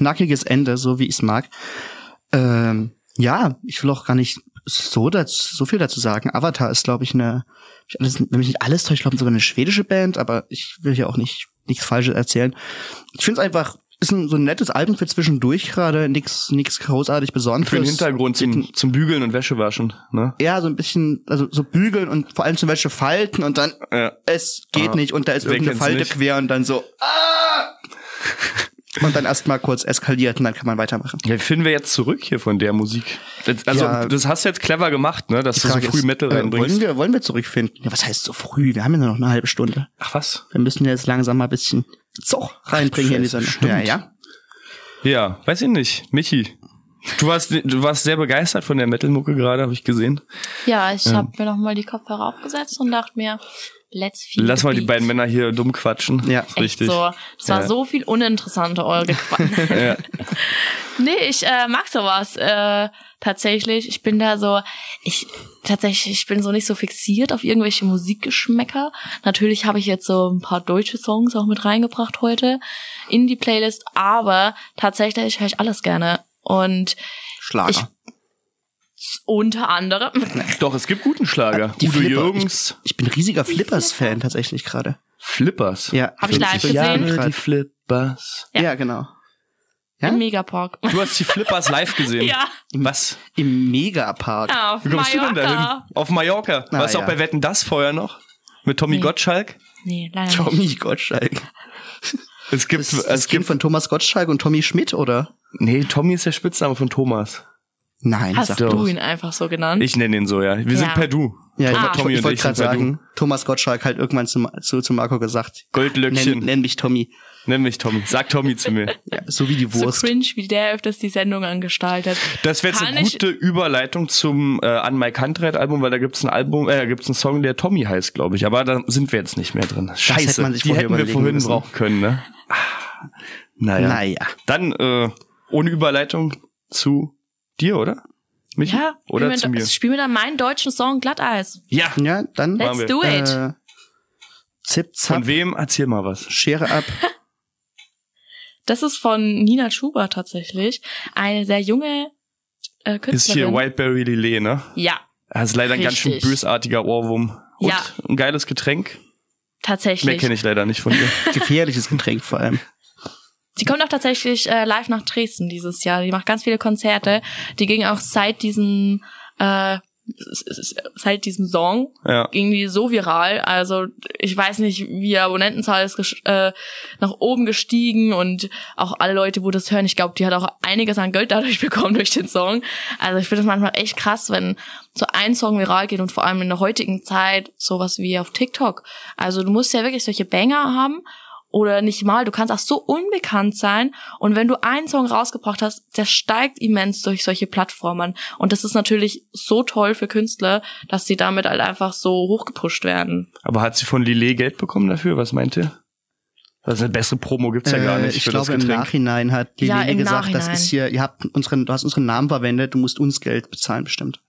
Knackiges Ende, so wie ich es mag. Ähm, ja, ich will auch gar nicht so, dazu, so viel dazu sagen. Avatar ist, glaube ich, eine, wenn mich nicht alles täuscht, glaube ich, sogar eine schwedische Band, aber ich will hier auch nicht nichts Falsches erzählen. Ich finde es einfach, ist ein, so ein nettes Album für zwischendurch gerade, nix, nix großartig Besonderes. Für den Hintergrund zum, zum Bügeln und Wäschewaschen, ne? Ja, so ein bisschen, also so bügeln und vor allem zum Wäsche falten und dann, Ja. es geht Ah, nicht und da ist wer irgendeine Falte nicht? quer und dann so, ah! [laughs] Und dann erstmal kurz eskaliert und dann kann man weitermachen. Ja, wie finden wir jetzt zurück hier von der Musik? Das, also, Ja. das hast du jetzt clever gemacht, ne, dass du so früh ist, Metal äh, reinbringst. wollen wir, wollen wir zurückfinden? Ja, was heißt so früh? Wir haben ja nur noch eine halbe Stunde. Ach was? Wir müssen jetzt langsam mal ein bisschen Zoch reinbringen hier in die Scheiße, Sendung. Ja, ja. Ja, weiß ich nicht. Michi, du warst, du warst sehr begeistert von der Metal-Mucke gerade, habe ich gesehen. Ja, ich Ähm. habe mir noch mal die Kopfhörer aufgesetzt und dachte mir, let's feel Lass the mal die beiden Männer hier dumm quatschen. Ja. Echt richtig. so. Es war Ja. so viel uninteressanter eure Quatsch. [laughs] Ja. Nee, ich äh, mag sowas äh, tatsächlich. Ich bin da so, ich tatsächlich, ich bin so nicht so fixiert auf irgendwelche Musikgeschmäcker. Natürlich habe ich jetzt so ein paar deutsche Songs auch mit reingebracht heute in die Playlist, aber tatsächlich höre ich alles gerne. Und Schlager. Ich- unter anderem, Doch, es gibt guten Schlager. Die Udo Flipper. Jürgens, ich bin riesiger Flippers-Fan tatsächlich gerade. Flippers. Ja. Hab ich live 50 Jahre gesehen. grad. Die Flippers. Ja. Ja, genau. Ja? im Megapark. Du hast die Flippers live gesehen. Ja, Was? Im Megapark. ja auf Wie kommst du denn dahin? Mallorca. Auf Mallorca. Na Warst du ja. auch bei Wetten das vorher noch? Mit Tommy Nee. Gottschalk? Nee, leider nicht. Tommy Gottschalk. Es gibt, Das, das es Kind gibt, von Thomas Gottschalk und Tommy Schmidt, oder? nee, Tommy ist der Spitzname von Thomas. Nein, Hast sag du doch. ihn einfach so genannt? Ich nenne ihn so, ja. Wir sind Ja. per Du. Ja, ich, Ah. wollte- Tommy ich, und wollte ich gerade sind sagen, Thomas Gottschalk halt irgendwann zu, zu, zu Marco gesagt. Goldlöckchen. Nenn, nenn mich Tommy. Nenn mich Tommy. Sag Tommy zu mir. [laughs] Ja, so wie die so Wurst. cringe, wie der öfters die Sendung angestaltet. Das wäre jetzt eine ich- gute Überleitung zum äh, An Mike Huntrad Album, weil da gibt's ein Album, äh, da gibt's einen Song, der Tommy heißt, glaube ich. Aber da sind wir jetzt nicht mehr drin. Scheiße, hätte man sich die vorher hätten wir vorhin müssen. brauchen können, ne? Ah, naja. Naja. Dann äh, ohne Überleitung zu dir, oder? Michi? Ja, Oder spiel zu mir, mir? spiel mir dann meinen deutschen Song Glatteis. Ja. Ja, dann Let's wir. do it. äh, Zip, Von zap, wem? Erzähl mal was. Schere ab. [laughs] Das ist von Nina Schuber tatsächlich. Eine sehr junge äh, Ist Künstlerin. hier Wildberry Lillet, ne? Ja, Das ist leider ein ganz schön Richtig. bösartiger Ohrwurm. Und Ja. ein geiles Getränk. Mehr tatsächlich. kenne ich leider nicht von dir. [laughs] Gefährliches Getränk vor allem. Sie kommt auch tatsächlich äh, live nach Dresden dieses Jahr. Die macht ganz viele Konzerte. Die ging auch seit diesem äh, seit diesem Song Ja. ging die so viral. Also ich weiß nicht, wie die Abonnentenzahl ist äh, nach oben gestiegen und auch alle Leute, wo das hören, ich glaube, die hat auch einiges an Geld dadurch [laughs] bekommen durch den Song. Also ich finde es manchmal echt krass, wenn so ein Song viral geht und vor allem in der heutigen Zeit sowas wie auf TikTok. Also du musst ja wirklich solche Banger haben oder nicht mal, du kannst auch so unbekannt sein und wenn du einen Song rausgebracht hast, der steigt immens durch solche Plattformen und das ist natürlich so toll für Künstler, dass sie damit halt einfach so hochgepusht werden. Aber hat sie von Lillet Geld bekommen dafür? Was meint ihr? Also eine bessere Promo gibt's ja gar Äh, nicht ich für glaube, das im. Nachhinein hat die Ja, gesagt, das Nachhinein. ist hier, ihr habt unseren, du hast unseren Namen verwendet, du musst uns Geld bezahlen bestimmt.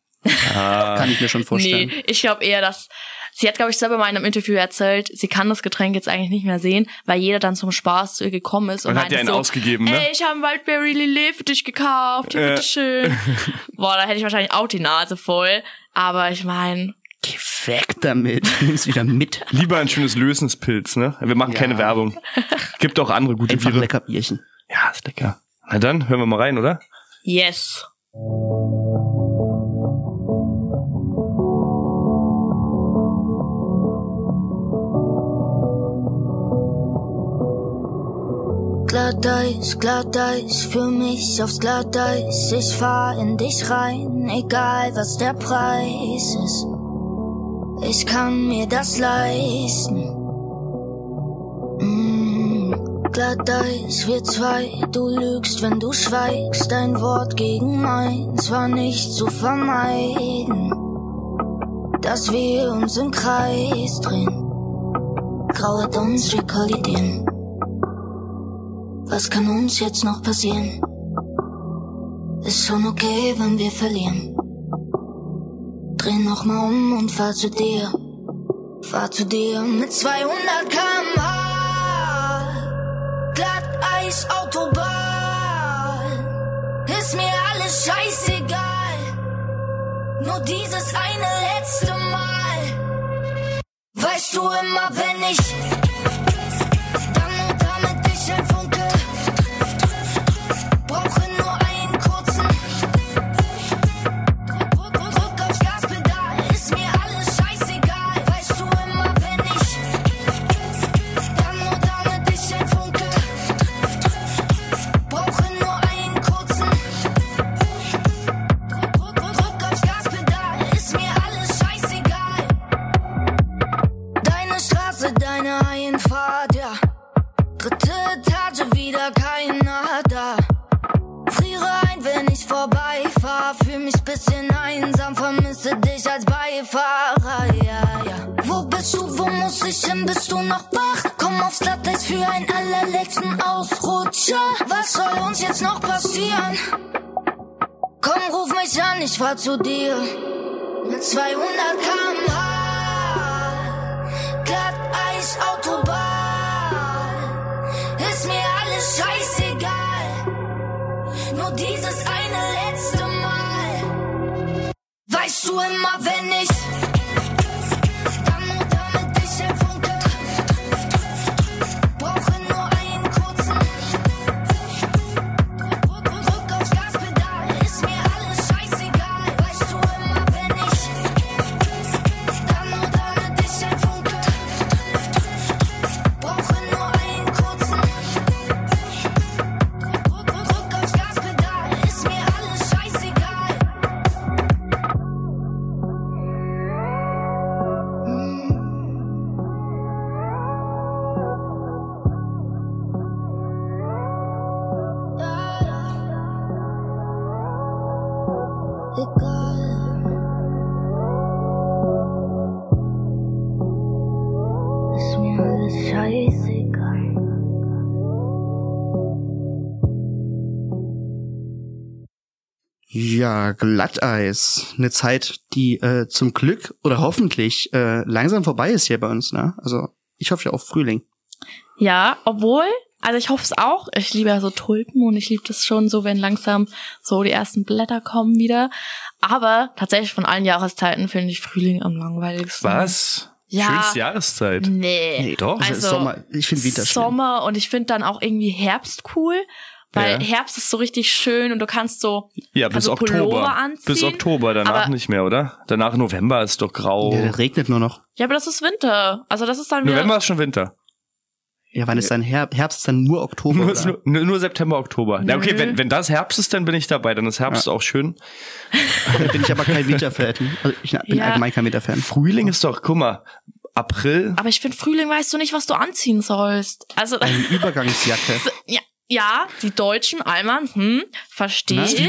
Ah, Kann ich mir schon vorstellen. Nee, ich glaube eher, dass sie hat, glaube ich, selber mal in einem Interview erzählt, sie kann das Getränk jetzt eigentlich nicht mehr sehen, weil jeder dann zum Spaß zu ihr gekommen ist und, und hat dir einen so, ausgegeben, ne? Ey, ich habe ein Wildberry Lillet für dich gekauft, Ja. bitteschön. [laughs] Boah, da hätte ich wahrscheinlich auch die Nase voll. Aber ich meine, Geh weg damit. Nimm's wieder mit. Lieber ein schönes Lösenspilz, ne? Wir machen Ja. keine Werbung. Gibt auch andere gute Einfach ein Biere. lecker Bierchen. Ja, ist lecker. Na dann, hören wir mal rein, oder? yes. Glatteis, Glatteis, für mich aufs Glatteis. Ich fahr in dich rein, egal was der Preis ist. Ich kann mir das leisten. Mm, Glatteis, wir zwei, du lügst, wenn du schweigst. Dein Wort gegen meins war nicht zu vermeiden. Dass wir uns im Kreis drehen. Grauert uns, wir kollidieren. Was kann uns jetzt noch passieren? Ist schon okay, wenn wir verlieren. Dreh noch mal um und fahr zu dir. Fahr zu dir mit 200 km/h. Glatteis, Autobahn. Ist mir alles scheißegal. Nur dieses eine letzte Mal. Weißt du immer, wenn ich uns jetzt noch passieren? Komm, ruf mich an, ich fahr zu dir. Mit 200 km/h. Glatteis, Autobahn. Ist mir alles scheißegal. Nur dieses eine letzte Mal. Weißt du immer, wenn ich. Ja, Glatteis. Eine Zeit, die äh, zum Glück oder hoffentlich äh, langsam vorbei ist hier bei uns, ne? Also ich hoffe ja auf Frühling. Ja, obwohl, also ich hoffe es auch. Ich liebe ja so Tulpen und ich liebe das schon so, wenn langsam so die ersten Blätter kommen wieder. Aber tatsächlich von allen Jahreszeiten finde ich Frühling am langweiligsten. Was? Ja. Schönste Jahreszeit. Nee. Doch. Also, Also, Sommer, ich finde Winter schlimm. Sommer und ich finde dann auch irgendwie Herbst cool, weil Ja. Herbst ist so richtig schön und du kannst so Ja, bis also Pullover Oktober. anziehen. Bis Oktober, danach nicht mehr, oder? Danach November ist doch grau. Ja, der regnet nur noch. Ja, aber das ist Winter. Also das ist dann wieder November ist schon Winter. Ja, wann ist dann Her Herbst? Ist dann nur Oktober. Nur, oder? nur, nur September, Oktober. Na, okay, Nö. wenn, wenn das Herbst ist, dann bin ich dabei. Dann ist Herbst auch schön. Da bin ich aber kein Winterfan. Also ich bin Ja. allgemein kein Winterfan. Frühling ist doch, guck mal, April. Aber ich finde Frühling weißt du nicht, was du anziehen sollst. Also Eine [laughs] Übergangsjacke. ja, ja, die Deutschen, Alman, hm, verstehe ich.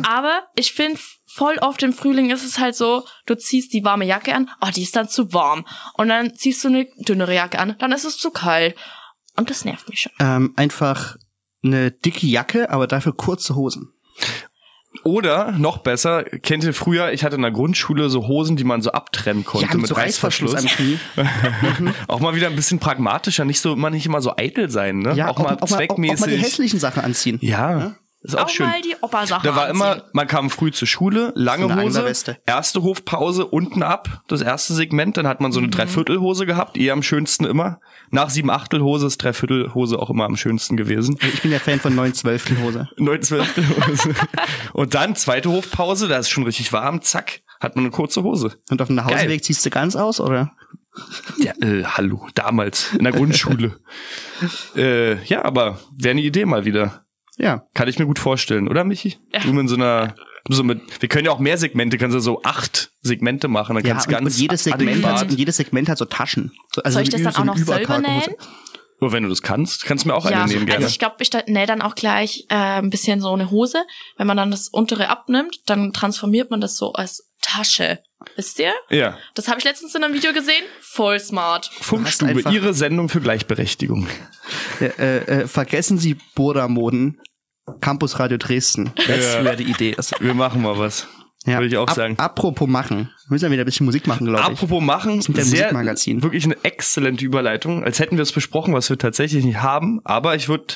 Ne? Aber ich finde, voll oft im Frühling ist es halt so, du ziehst die warme Jacke an, oh, die ist dann zu warm. Und dann ziehst du eine dünnere Jacke an, dann ist es zu kalt. Und das nervt mich schon. Ähm, einfach eine dicke Jacke, aber dafür kurze Hosen. Oder, noch besser, kennt ihr früher, ich hatte in der Grundschule so Hosen, die man so abtrennen konnte mit so Reißverschluss. Knie. [laughs] auch mal wieder ein bisschen pragmatischer, nicht so, immer nicht immer so eitel sein, ne? Ja, auch, mal auch, auch, zweckmäßig. auch mal die hässlichen Sachen anziehen. ja, ist auch, Auch schön. mal die Opa-Sache Da war anziehen. immer, man kam früh zur Schule, lange Hose, erste Hofpause unten ab, das erste Segment, dann hat man so Mhm. eine Dreiviertelhose gehabt, eh am schönsten immer. Nach sieben Achtelhose ist Dreiviertelhose auch immer am schönsten gewesen. Ich bin ja Fan von 9 Zwölftel Hose. Neun Zwölftelhose. Und dann zweite Hofpause, da ist schon richtig warm, zack, hat man eine kurze Hose. Und auf dem Nachhauseweg Geil. ziehst du ganz aus, oder? Ja, äh, hallo, damals in der Grundschule. [laughs] äh, ja, aber wäre eine Idee mal wieder. Ja. Kann ich mir gut vorstellen, oder Michi? Du mit so einer, so mit, wir können ja auch mehr Segmente, kannst du so acht Segmente machen, dann Ja, kannst du ganz und jedes Segment hat, und jedes Segment hat so Taschen. So, also Soll ich das dann so auch noch selber nähen? Oh, wenn du das kannst, kannst du mir auch Ja, eine nehmen gerne. also ich glaube, ich nähe dann auch gleich äh, ein bisschen so eine Hose. Wenn man dann das untere abnimmt, dann transformiert man das so als Tasche. Wisst ihr? ja, Das habe ich letztens in einem Video gesehen. Voll smart. Funkstube, ihre Sendung für Gleichberechtigung. Äh, äh, äh, vergessen Sie Boda-Moden. Campus Radio Dresden. Das Ja. wäre die Idee. Das, [laughs] Wir machen mal was. ja. Würde ich auch Ap- sagen. Apropos machen. Wir müssen ja wieder ein bisschen Musik machen, glaube ich. Apropos machen, sind ja sehr, Musikmagazin. wirklich eine exzellente Überleitung, als hätten wir es besprochen, was wir tatsächlich nicht haben. Aber ich würde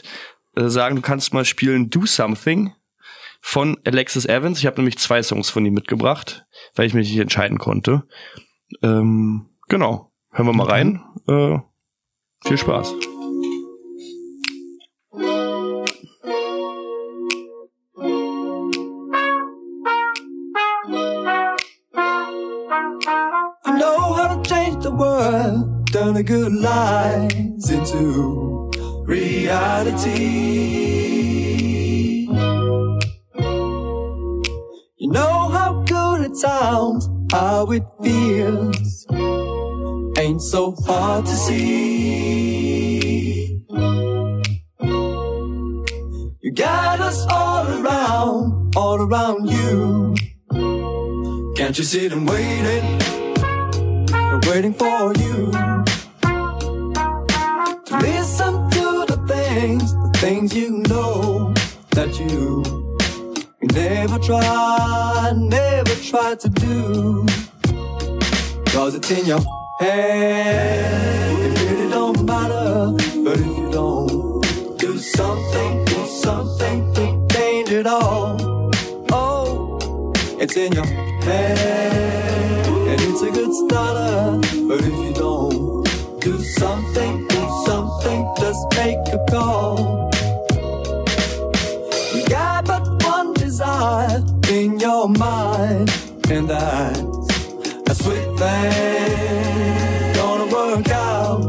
äh, sagen, du kannst mal spielen Do Something von Alexis Evans. Ich habe nämlich zwei Songs von ihm mitgebracht, weil ich mich nicht entscheiden konnte. Ähm, genau, hören wir mal rein. Äh, viel Spaß. I know how to change the world, turn the good lies into reality. You know how good it sounds, how it feels, ain't so hard to see. You got us all around, all around you. Can't you see them waiting? They're waiting for you. To listen to the things, the things you know that you never try, never try to do. Cause it's in your head. It really don't matter. But if you don't do something, do something to change it all. Oh, it's in your head. And it's a good starter. But if you don't do something, do something, just make a call. Desire in your mind, and that's a sweet thing gonna work out.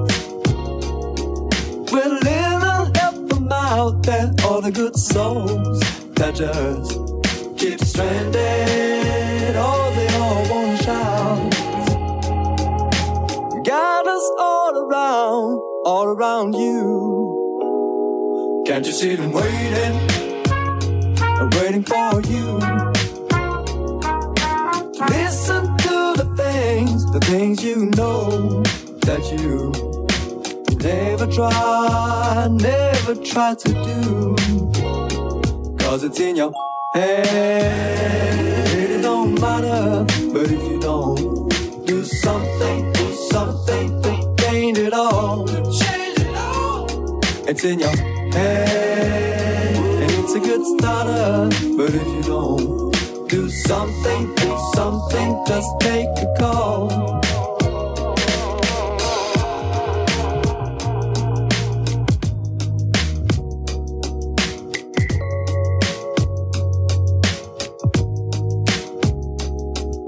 With little help from out there, all the good souls that just keep stranded. Oh, they all wanna shout. You got us all around, all around you. Can't you see them waiting, waiting for you? Listen to the things, the things you know that you never try, never try to do. Cause it's in your head, it don't matter. But if you don't do something, do something to change it all. Change it all. It's in your head, starter. But if you don't do something, do something, just take a call.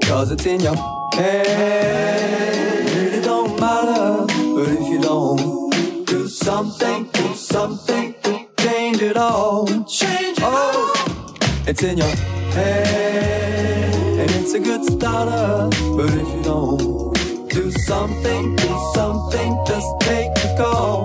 Cause it's in your head, it don't matter. But if you don't do something, do something to change it all. Change it oh, all. It's in your head, and it's a good starter. But if you don't do something, do something, just take a call.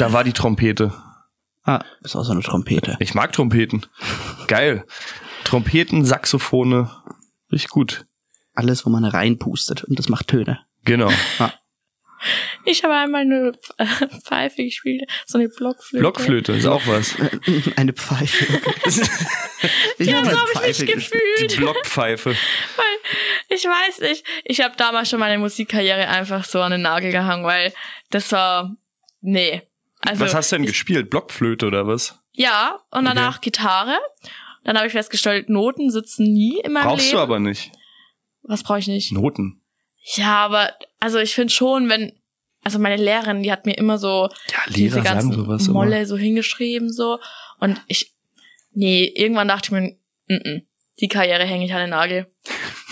Da war die Trompete. Ah, ist auch so eine Trompete. Ich mag Trompeten. Geil. Trompeten, Saxophone. Richtig gut. Alles, wo man reinpustet und das macht Töne. Genau. Ich habe einmal eine [laughs] Pfeife gespielt, so eine Blockflöte. Blockflöte ist auch was. Eine Pfeife. Ja, hab so habe ich mich gespielt. Die gefühlt. Blockpfeife. Weil ich weiß nicht, ich habe damals schon meine Musikkarriere einfach so an den Nagel gehangen, weil das war nee. Also was hast du denn gespielt? Blockflöte oder was? ja und danach Gitarre. Dann habe ich festgestellt, Noten sitzen nie in meinem Brauchst Leben. du aber nicht. Was brauche ich nicht? Noten. Ja, aber also ich finde schon, wenn also meine Lehrerin, die hat mir immer so Ja, diese Lehrer sagen ganzen sowas immer. Molle so hingeschrieben so und ich nee, irgendwann dachte ich mir, mm -mm, die Karriere hänge ich an den Nagel.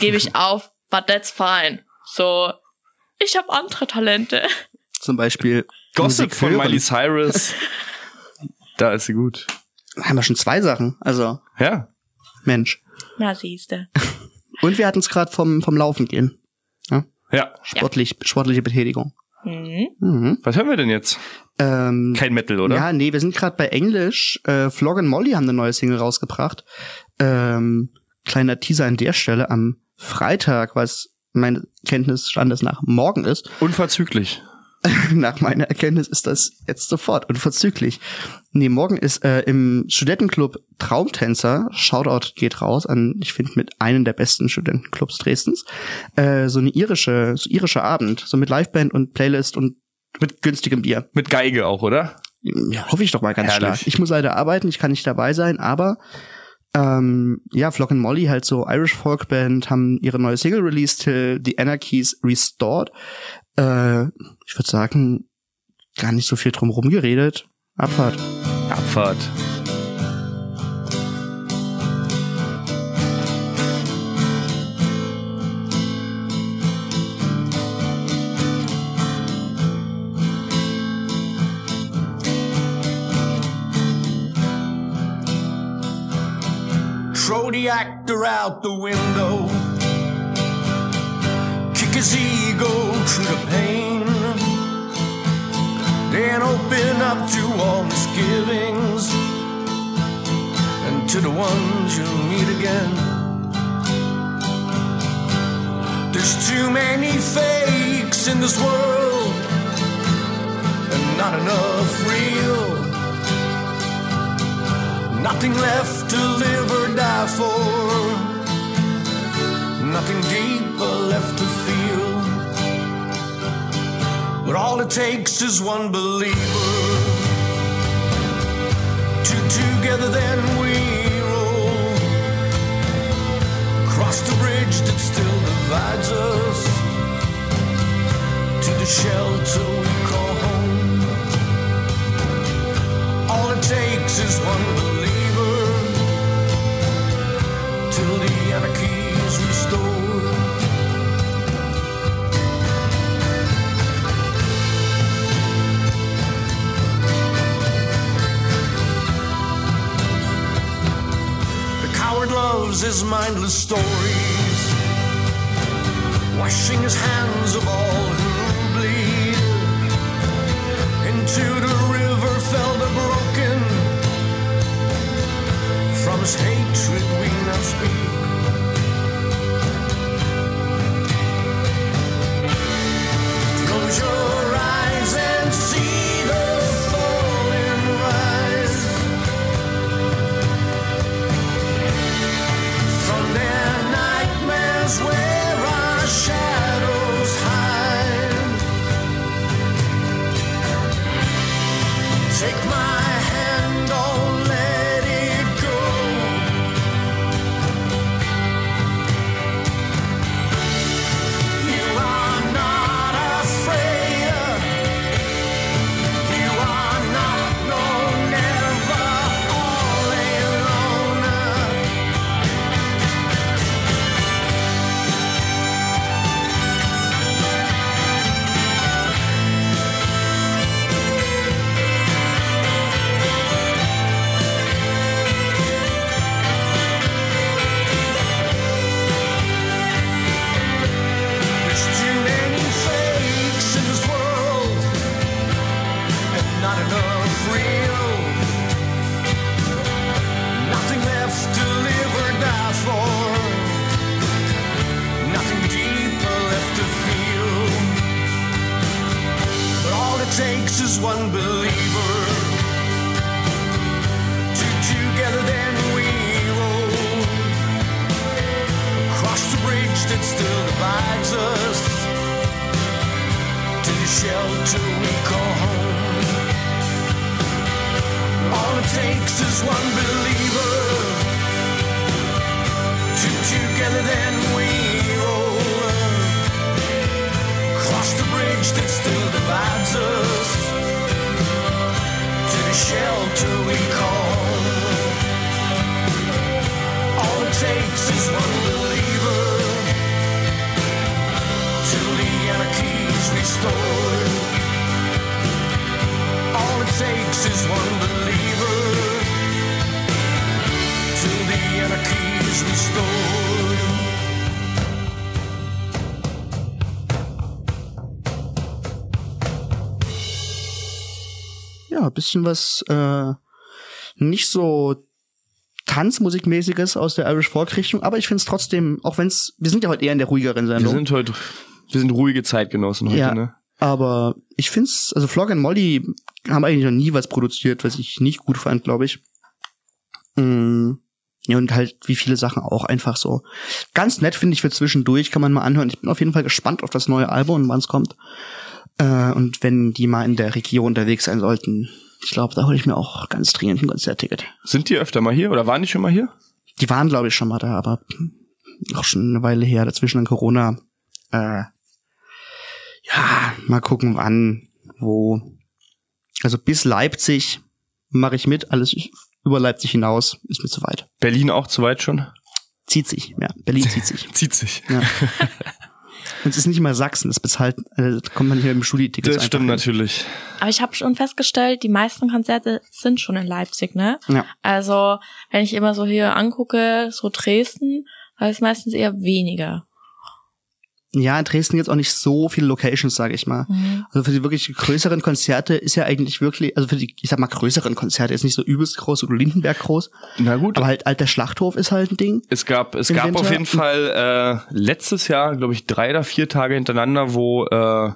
Gebe ich [laughs] auf, but that's fine. So ich habe andere Talente. Zum Beispiel Gossip Musik von hören. Miley Cyrus. [laughs] da ist sie gut. Haben wir schon zwei Sachen. Also, Ja. Mensch. Na siehste. [laughs] Und wir hatten es gerade vom, vom Laufen gehen. Ja. Sportlich, sportliche Betätigung. Hm. Mhm. Was hören wir denn jetzt? Ähm, Kein Metal, oder? Ja, nee, wir sind gerade bei Englisch. Äh, Flog and Molly haben eine neue Single rausgebracht. Ähm, kleiner Teaser an der Stelle am Freitag, was meine Kenntnisstandes nach morgen ist. Unverzüglich. [laughs] nach meiner Erkenntnis ist das jetzt sofort unverzüglich. Nee, morgen ist äh, im Studentenclub Traumtänzer, Shoutout geht raus an, ich finde, mit einem der besten Studentenclubs Dresdens, äh, so eine irische, so irischer Abend, so mit Liveband und Playlist und mit günstigem Bier. Mit Geige auch, oder? Ja, hoffe ich doch mal ganz Herrlich. stark. Ich muss leider arbeiten, ich kann nicht dabei sein, aber ähm, ja, Flock and Molly, halt so Irish Folk Band, haben ihre neue Single released, till The Anarchies Restored. Äh, ich würde sagen, gar nicht so viel drumherum geredet. Abfahrt. Abfahrt. Throw the actor out the window. Kick his to the pain. Then open up to all misgivings and to the ones you'll meet again. There's too many fakes in this world and not enough real. Nothing left to live or die for. Nothing deeper left to feel. But all it takes is one believer. Two together, then we roll. Cross the bridge that still divides us to the shelter we call home. All it takes is one believer till the anarchy is restored. Loves his mindless stories, washing his hands of all bisschen was äh, nicht so Tanzmusikmäßiges aus der Irish Folk Richtung, aber ich finde es trotzdem, auch wenn es, wir sind ja heute eher in der ruhigeren Wir Sendung. sind heute, wir sind ruhige Zeitgenossen heute, ja, ne? aber ich find's, also Flog and Molly haben eigentlich noch nie was produziert, was ich nicht gut fand, glaube ich. Mm, ja, und halt wie viele Sachen auch einfach so. Ganz nett finde ich für zwischendurch, kann man mal anhören. Ich bin auf jeden Fall gespannt auf das neue Album und wann es kommt. Äh, und wenn die mal in der Region unterwegs sein sollten, ich glaube, da hole ich mir auch ganz dringend ein Konzertticket. Sind die öfter mal hier oder waren die schon mal hier? Die waren, glaube ich, schon mal da, aber auch schon eine Weile her, dazwischen an Corona. Äh, ja, mal gucken, wann, wo. Also bis Leipzig mache ich mit, alles über Leipzig hinaus ist mir zu weit. Berlin auch zu weit schon? Zieht sich, ja. Berlin zieht sich. [laughs] Zieht sich. Ja. [laughs] Und es ist nicht immer Sachsen, das bezahlt, äh, da kommt man hier im Studieticket. Das stimmt natürlich. Aber ich habe schon festgestellt, die meisten Konzerte sind schon in Leipzig, ne? Ja. Also, wenn ich immer so hier angucke, so Dresden, da ist meistens eher weniger. Ja, in Dresden gibt's auch nicht so viele Locations, sage ich mal. Mhm. Also für die wirklich größeren Konzerte ist ja eigentlich wirklich, also für die, ich sag mal, größeren Konzerte ist nicht so übelst groß oder Lindenberg groß. Na gut. Aber halt alter Schlachthof ist halt ein Ding. Es gab, es gab Winter. auf jeden Fall äh, letztes Jahr, glaube ich, drei oder vier Tage hintereinander, wo äh,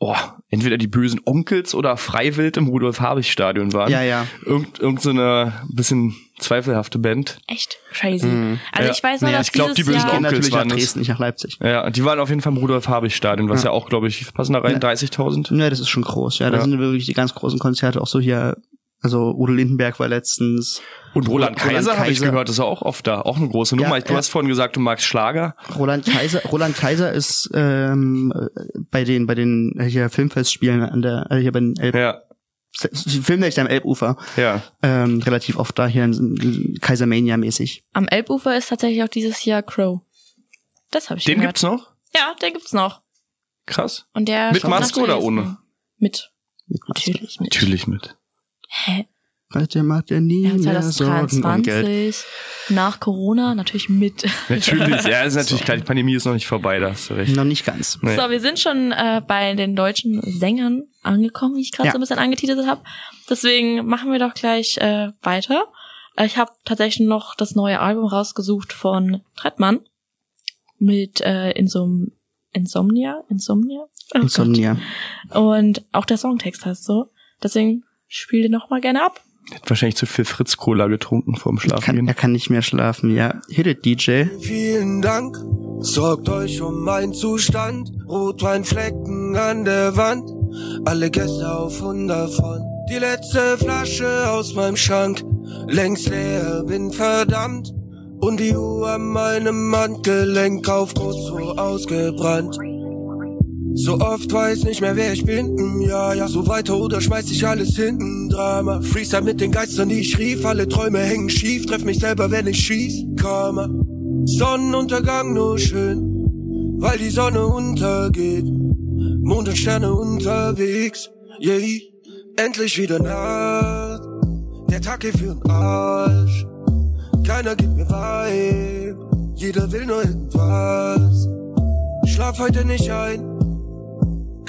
oh, entweder die bösen Onkels oder Freiwild im Rudolf-Habich-Stadion waren. Ja, ja. Irgend, irgend so eine bisschen zweifelhafte Band. Echt crazy. Mhm. Also Ja. ich weiß noch, Ja, dass ich glaub, dieses die bösen Jahr Gehen Onkels natürlich nach waren das. Dresden, nicht nach Leipzig. Ja, die waren auf jeden Fall im Rudolf-Habich-Stadion, was ja, auch, glaube ich, passen da rein, Ja. 30.000. Ja, das ist schon groß. Ja, da Ja. sind wirklich die ganz großen Konzerte auch so hier. Also Udo Lindenberg war letztens. Und Roland Roland Kaiser, habe ich Kaiser. gehört, ist auch oft da. Auch eine große Nummer. Ja, du ja. hast vorhin gesagt, du magst Schlager. Roland Kaiser, Roland Kaiser ist ähm, bei den bei den äh, hier Filmfestspielen an der äh, hier bei den Elb, Ja, Filmnächte am Elbufer ja. ähm, relativ oft da hier in Kaisermania mäßig. am Elbufer ist tatsächlich auch dieses Jahr Crow. Das habe ich Den gehört. gibt's noch? Ja, den gibt's noch. Krass. Und der Mit Maske oder ohne? Mit. Mit. Natürlich mit. Natürlich mit. Hä? Heute macht er nie Ja, mehr Sorgen um Geld. 2023, nach Corona natürlich mit. [laughs] Natürlich, ja, ist natürlich klar, die Pandemie ist noch nicht vorbei, da hast du recht. Noch nicht ganz. Nee. So, wir sind schon äh, bei den deutschen Sängern angekommen, wie ich gerade Ja. so ein bisschen angetitelt habe. Deswegen machen wir doch gleich äh, weiter. Äh, Ich habe tatsächlich noch das neue Album rausgesucht von Trettmann mit äh, Insom Insomnia, Insomnia, Oh Insomnia. Gott. Und auch der Songtext heißt so. Deswegen spiel den noch mal gerne ab. Hat wahrscheinlich zu viel Fritz-Cola getrunken vorm Schlafen Kann, gehen. er kann nicht mehr schlafen, ja. Hit it, DJ. Vielen Dank, sorgt euch um meinen Zustand. Rotweinflecken an der Wand, alle Gäste auf 100 von. Die letzte Flasche aus meinem Schrank, längst leer, bin verdammt. Und die Uhr an meinem Handgelenk auf kurz vor ausgebrannt. So oft weiß nicht mehr wer ich bin, mm, ja, ja, so weiter oder schmeiß ich alles hinten, Drama. Freestyle mit den Geistern, die ich rief, alle Träume hängen schief, treff mich selber, wenn ich schieß, Karma. Sonnenuntergang nur schön, weil die Sonne untergeht, Mond und Sterne unterwegs, yeah, endlich wieder Nacht, der Tag geht für'n Arsch, keiner gibt mir Vibe, jeder will nur irgendwas, schlaf heute nicht ein,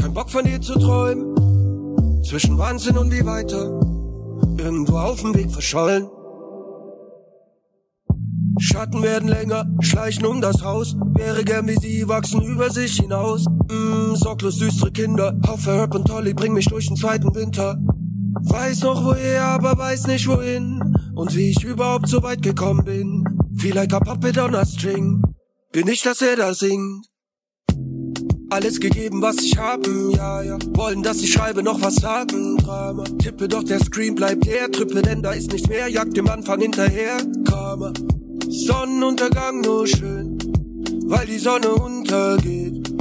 kein Bock von dir zu träumen. Zwischen Wahnsinn und wie weiter. Irgendwo auf dem Weg verschollen. Schatten werden länger, schleichen um das Haus. Wäre gern wie sie, wachsen über sich hinaus. Mm, sorglos düstere Kinder. Hoffe, Herb und Tolly bring mich durch den zweiten Winter. Weiß noch woher, aber weiß nicht wohin. Und wie ich überhaupt so weit gekommen bin. Feel like a puppet on a string. Bin ich, dass er da singt. Alles gegeben, was ich hab, mm, ja, ja. Wollen, dass ich schreibe, noch was sagen, Drama. Tippe, doch der Screen bleibt der Trippe, denn da ist nichts mehr, jagt dem Anfang hinterher, Karma. Sonnenuntergang nur schön, weil die Sonne untergeht.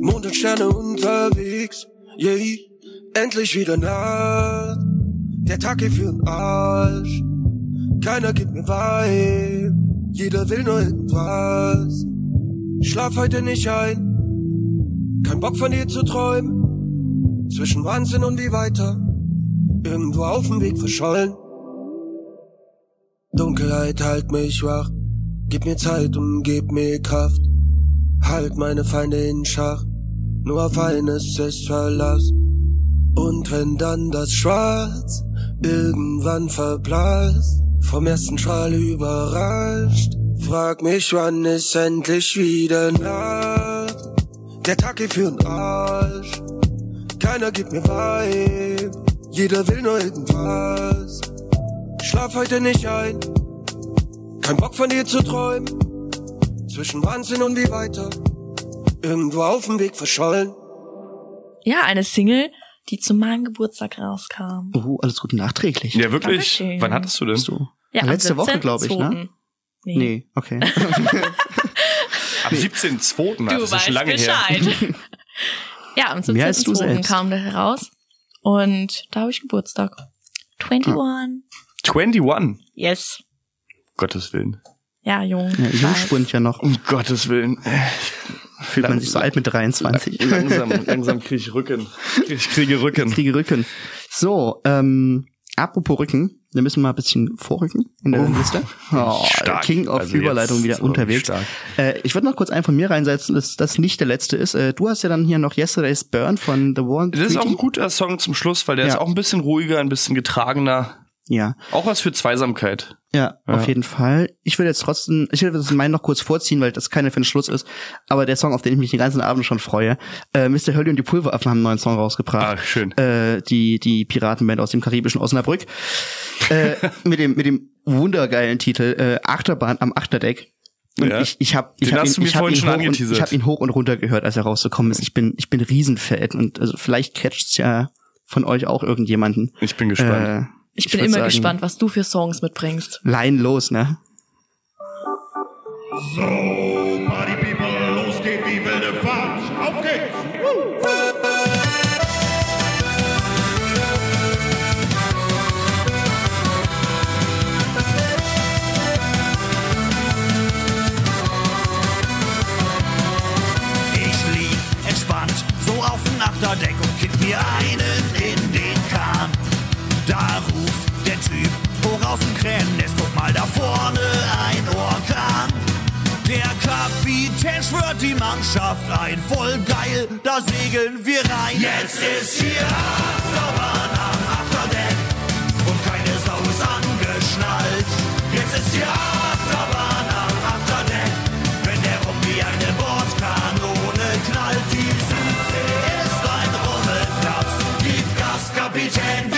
Mond und Sterne unterwegs, yeah. Endlich wieder Nacht, der Tag geht für'n Arsch. Keiner gibt mir Vibe, jeder will nur irgendwas. Schlaf heute nicht ein, kein Bock von dir zu träumen. Zwischen Wahnsinn und wie weiter. Irgendwo auf dem Weg verschollen. Dunkelheit halt mich wach. Gib mir Zeit und gib mir Kraft. Halt meine Feinde in Schach. Nur auf eines ist Verlass. Und wenn dann das Schwarz irgendwann verblasst, vom ersten Strahl überrascht, frag mich, wann ist endlich wieder Nacht. Der Tag geht für'n Arsch. Keiner gibt mir Vibe. Jeder will nur irgendwas. Schlaf heute nicht ein. Kein Bock von dir zu träumen. Zwischen Wahnsinn und wie weiter. Irgendwo auf dem Weg verschollen. Ja, eine Single, die zu meinem Geburtstag rauskam. Oh, alles Gute nachträglich. Ja, wirklich? Dankeschön. Wann hattest du denn? Du. Ja, Letzte Woche, 17.2.. glaube ich, ne? Nee. Nee, okay. [laughs] Am 17.2. Du das ist weißt schon lange her. Bescheid. [laughs] ja, am Mehr als du 17.2. selbst. kam der heraus. Und da habe ich Geburtstag. 21. Ah. 21. Yes. Gottes Willen. Ja, jung. Ja, Jungspund ja noch. Um Gottes Willen. Fühlt man sich so alt mit 23. [laughs] Langsam, langsam kriege ich Rücken. [laughs] Ich kriege Rücken. Ich kriege Rücken. So, ähm, apropos Rücken, wir müssen mal ein bisschen vorrücken in der Liste. [laughs] Oh, stark. King of Also Überleitung wieder unterwegs. Äh, ich würde noch kurz einen von mir reinsetzen, dass das nicht der letzte ist. Äh, du hast ja dann hier noch Yesterday's Burn von The War and Das ist auch ein guter Song zum Schluss, weil der Ja. ist auch ein bisschen ruhiger, ein bisschen getragener. Ja. Auch was für Zweisamkeit. Ja, Ja. auf jeden Fall. Ich würde jetzt trotzdem, ich würde das meinen noch kurz vorziehen, weil das keine für den Schluss ist. Aber der Song, auf den ich mich den ganzen Abend schon freue, äh, Mr. Hurley und die Pulveraffen haben einen neuen Song rausgebracht. Ach, schön. Äh, die, die Piratenband aus dem karibischen Osnabrück. äh, [laughs] mit dem, mit dem wundergeilen Titel, äh, Achterbahn am Achterdeck. Und Ja. ich, ich habe ich hab ihn, ich hab ihn hoch und, ich hab ihn hoch und runter gehört, als er rausgekommen ist. Ich bin, ich bin Riesenfan und also vielleicht catcht's ja von euch auch irgendjemanden. Ich bin gespannt. Äh, Ich bin würd immer sagen, gespannt, was du für Songs mitbringst. Line los, ne? So, Party People, Kapitän schwört die Mannschaft ein, voll geil, da segeln wir rein. Jetzt ist hier Achterbahn am Achterdeck und keine Sau ist angeschnallt. Jetzt ist hier Achterbahn am Achterdeck, wenn der rum wie eine Bordkanone knallt. Die Südsee ist ein Rummelplatz. Gib Gas, Kapitän,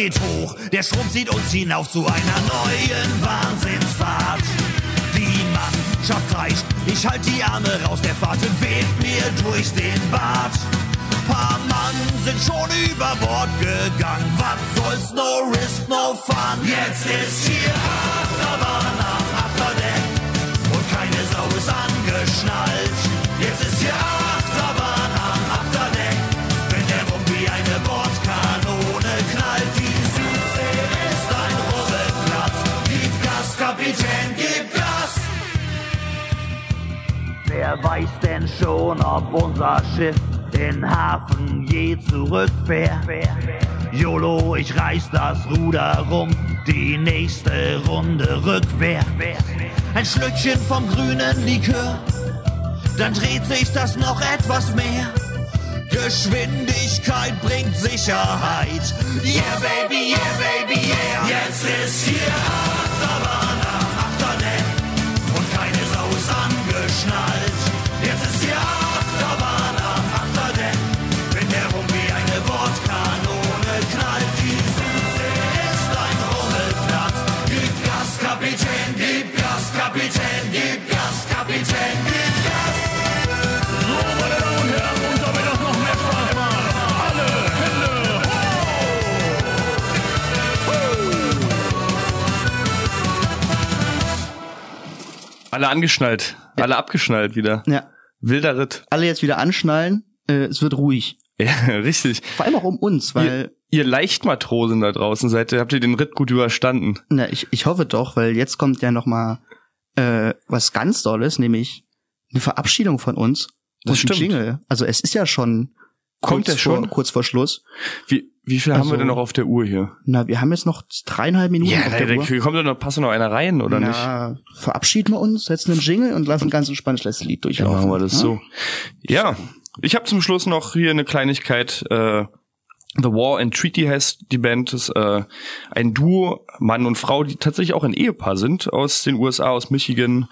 geht hoch, der Strom zieht uns hinauf zu einer neuen Wahnsinnsfahrt. Die Mannschaft reicht, ich halt die Arme raus, der Fahrten weht mir durch den Bart. Paar Mann sind schon über Bord gegangen, was soll's, no risk, no fun. Jetzt ist hier Achterbahn am Achterdeck und keine Sau ist angeschnallt. Jetzt ist hier Achterbahn Wer weiß denn schon, ob unser Schiff in Hafen je zurückfährt? YOLO, ich reiß das Ruder rum, die nächste Runde rückwärts. Ein Schlückchen vom grünen Likör, dann dreht sich das noch etwas mehr. Geschwindigkeit bringt Sicherheit. Yeah, baby, yeah, baby, yeah. Jetzt ist hier Achterbahn angeschnallt. Jetzt ist hier Achterbahn am Achterdeck, wenn der rum wie eine Bordkanone knallt. Die Südsee ist ein Rummelplatz. Gib Gas, Kapitän, gib Gas, Kapitän, gib Gas, Kapitän, gib Gas. So, meine Damen und Herren, und damit das noch mehr Spaß macht, alle Hände Alle angeschnallt, alle abgeschnallt wieder. Ja. Wilder Ritt. Alle jetzt wieder anschnallen, äh, es wird ruhig. Ja, [laughs] richtig. Vor allem auch um uns, weil, Ihr, ihr Leichtmatrosen da draußen seid, habt ihr den Ritt gut überstanden? na, ich, ich hoffe doch, weil jetzt kommt ja noch mal äh, was ganz Dolles, nämlich eine Verabschiedung von uns Das und stimmt. ein Jingle. Also es ist ja schon Kommt kurz der schon? Vor, kurz vor Schluss. Wie, wie viel haben Also- wir denn noch auf der Uhr hier? Na, wir haben jetzt noch dreieinhalb Minuten Ja, auf der da Uhr. kommt doch noch, passt doch noch einer rein, oder nicht? Na, verabschieden wir uns, setzen einen Jingle und lassen ganz entspannt das Lied durchlaufen. machen wir das Ja? so. Ja, ich habe zum Schluss noch hier eine Kleinigkeit. Äh, The War and Treaty heißt die Band. Ist äh, ein Duo, Mann und Frau, die tatsächlich auch ein Ehepaar sind aus den USA, aus Michigan.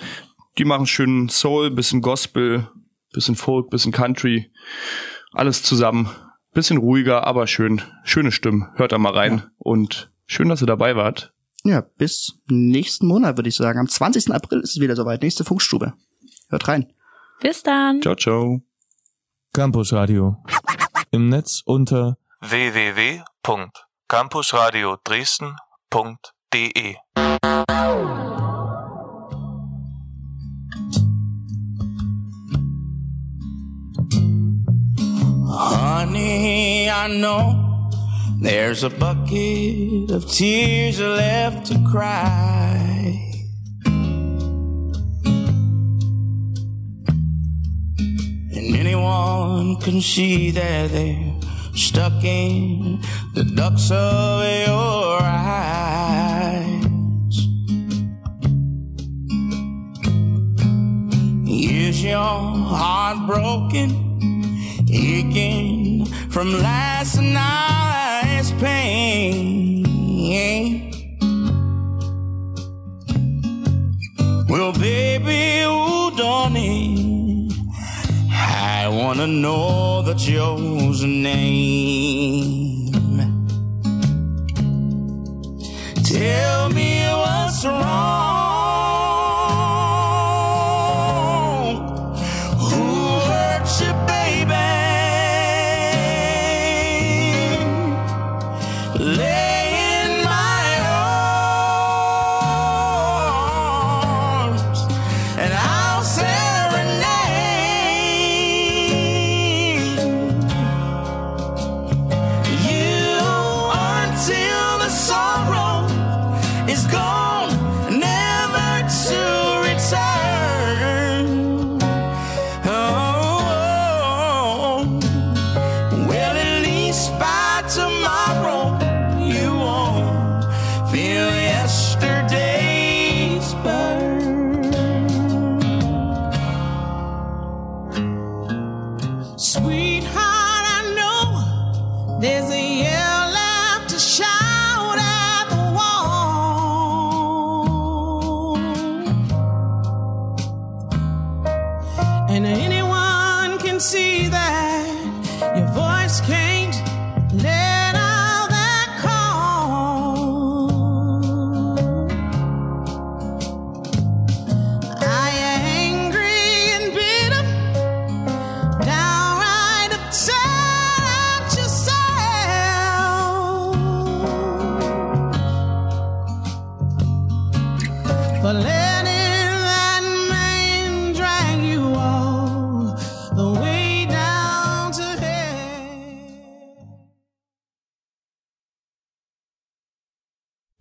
Die machen schön Soul, bisschen Gospel, bisschen Folk, bisschen Country. Alles zusammen. Bisschen ruhiger, aber schön. Schöne Stimmen. Hört da mal rein. Und schön, dass ihr dabei wart. Ja, bis nächsten Monat, würde ich sagen. Am 20. April ist es wieder soweit. Nächste Funkstube. Hört rein. Bis dann. Ciao, ciao. Campus Radio. Im Netz unter www.campusradio Dresden.de Honey, I know There's a bucket of tears left to cry. And anyone can see that they're stuck in the ducks of your eyes. Is your heart broken, aching from last night's pain? Well, baby, oh, I wanna know that yours name. Tell me what's wrong.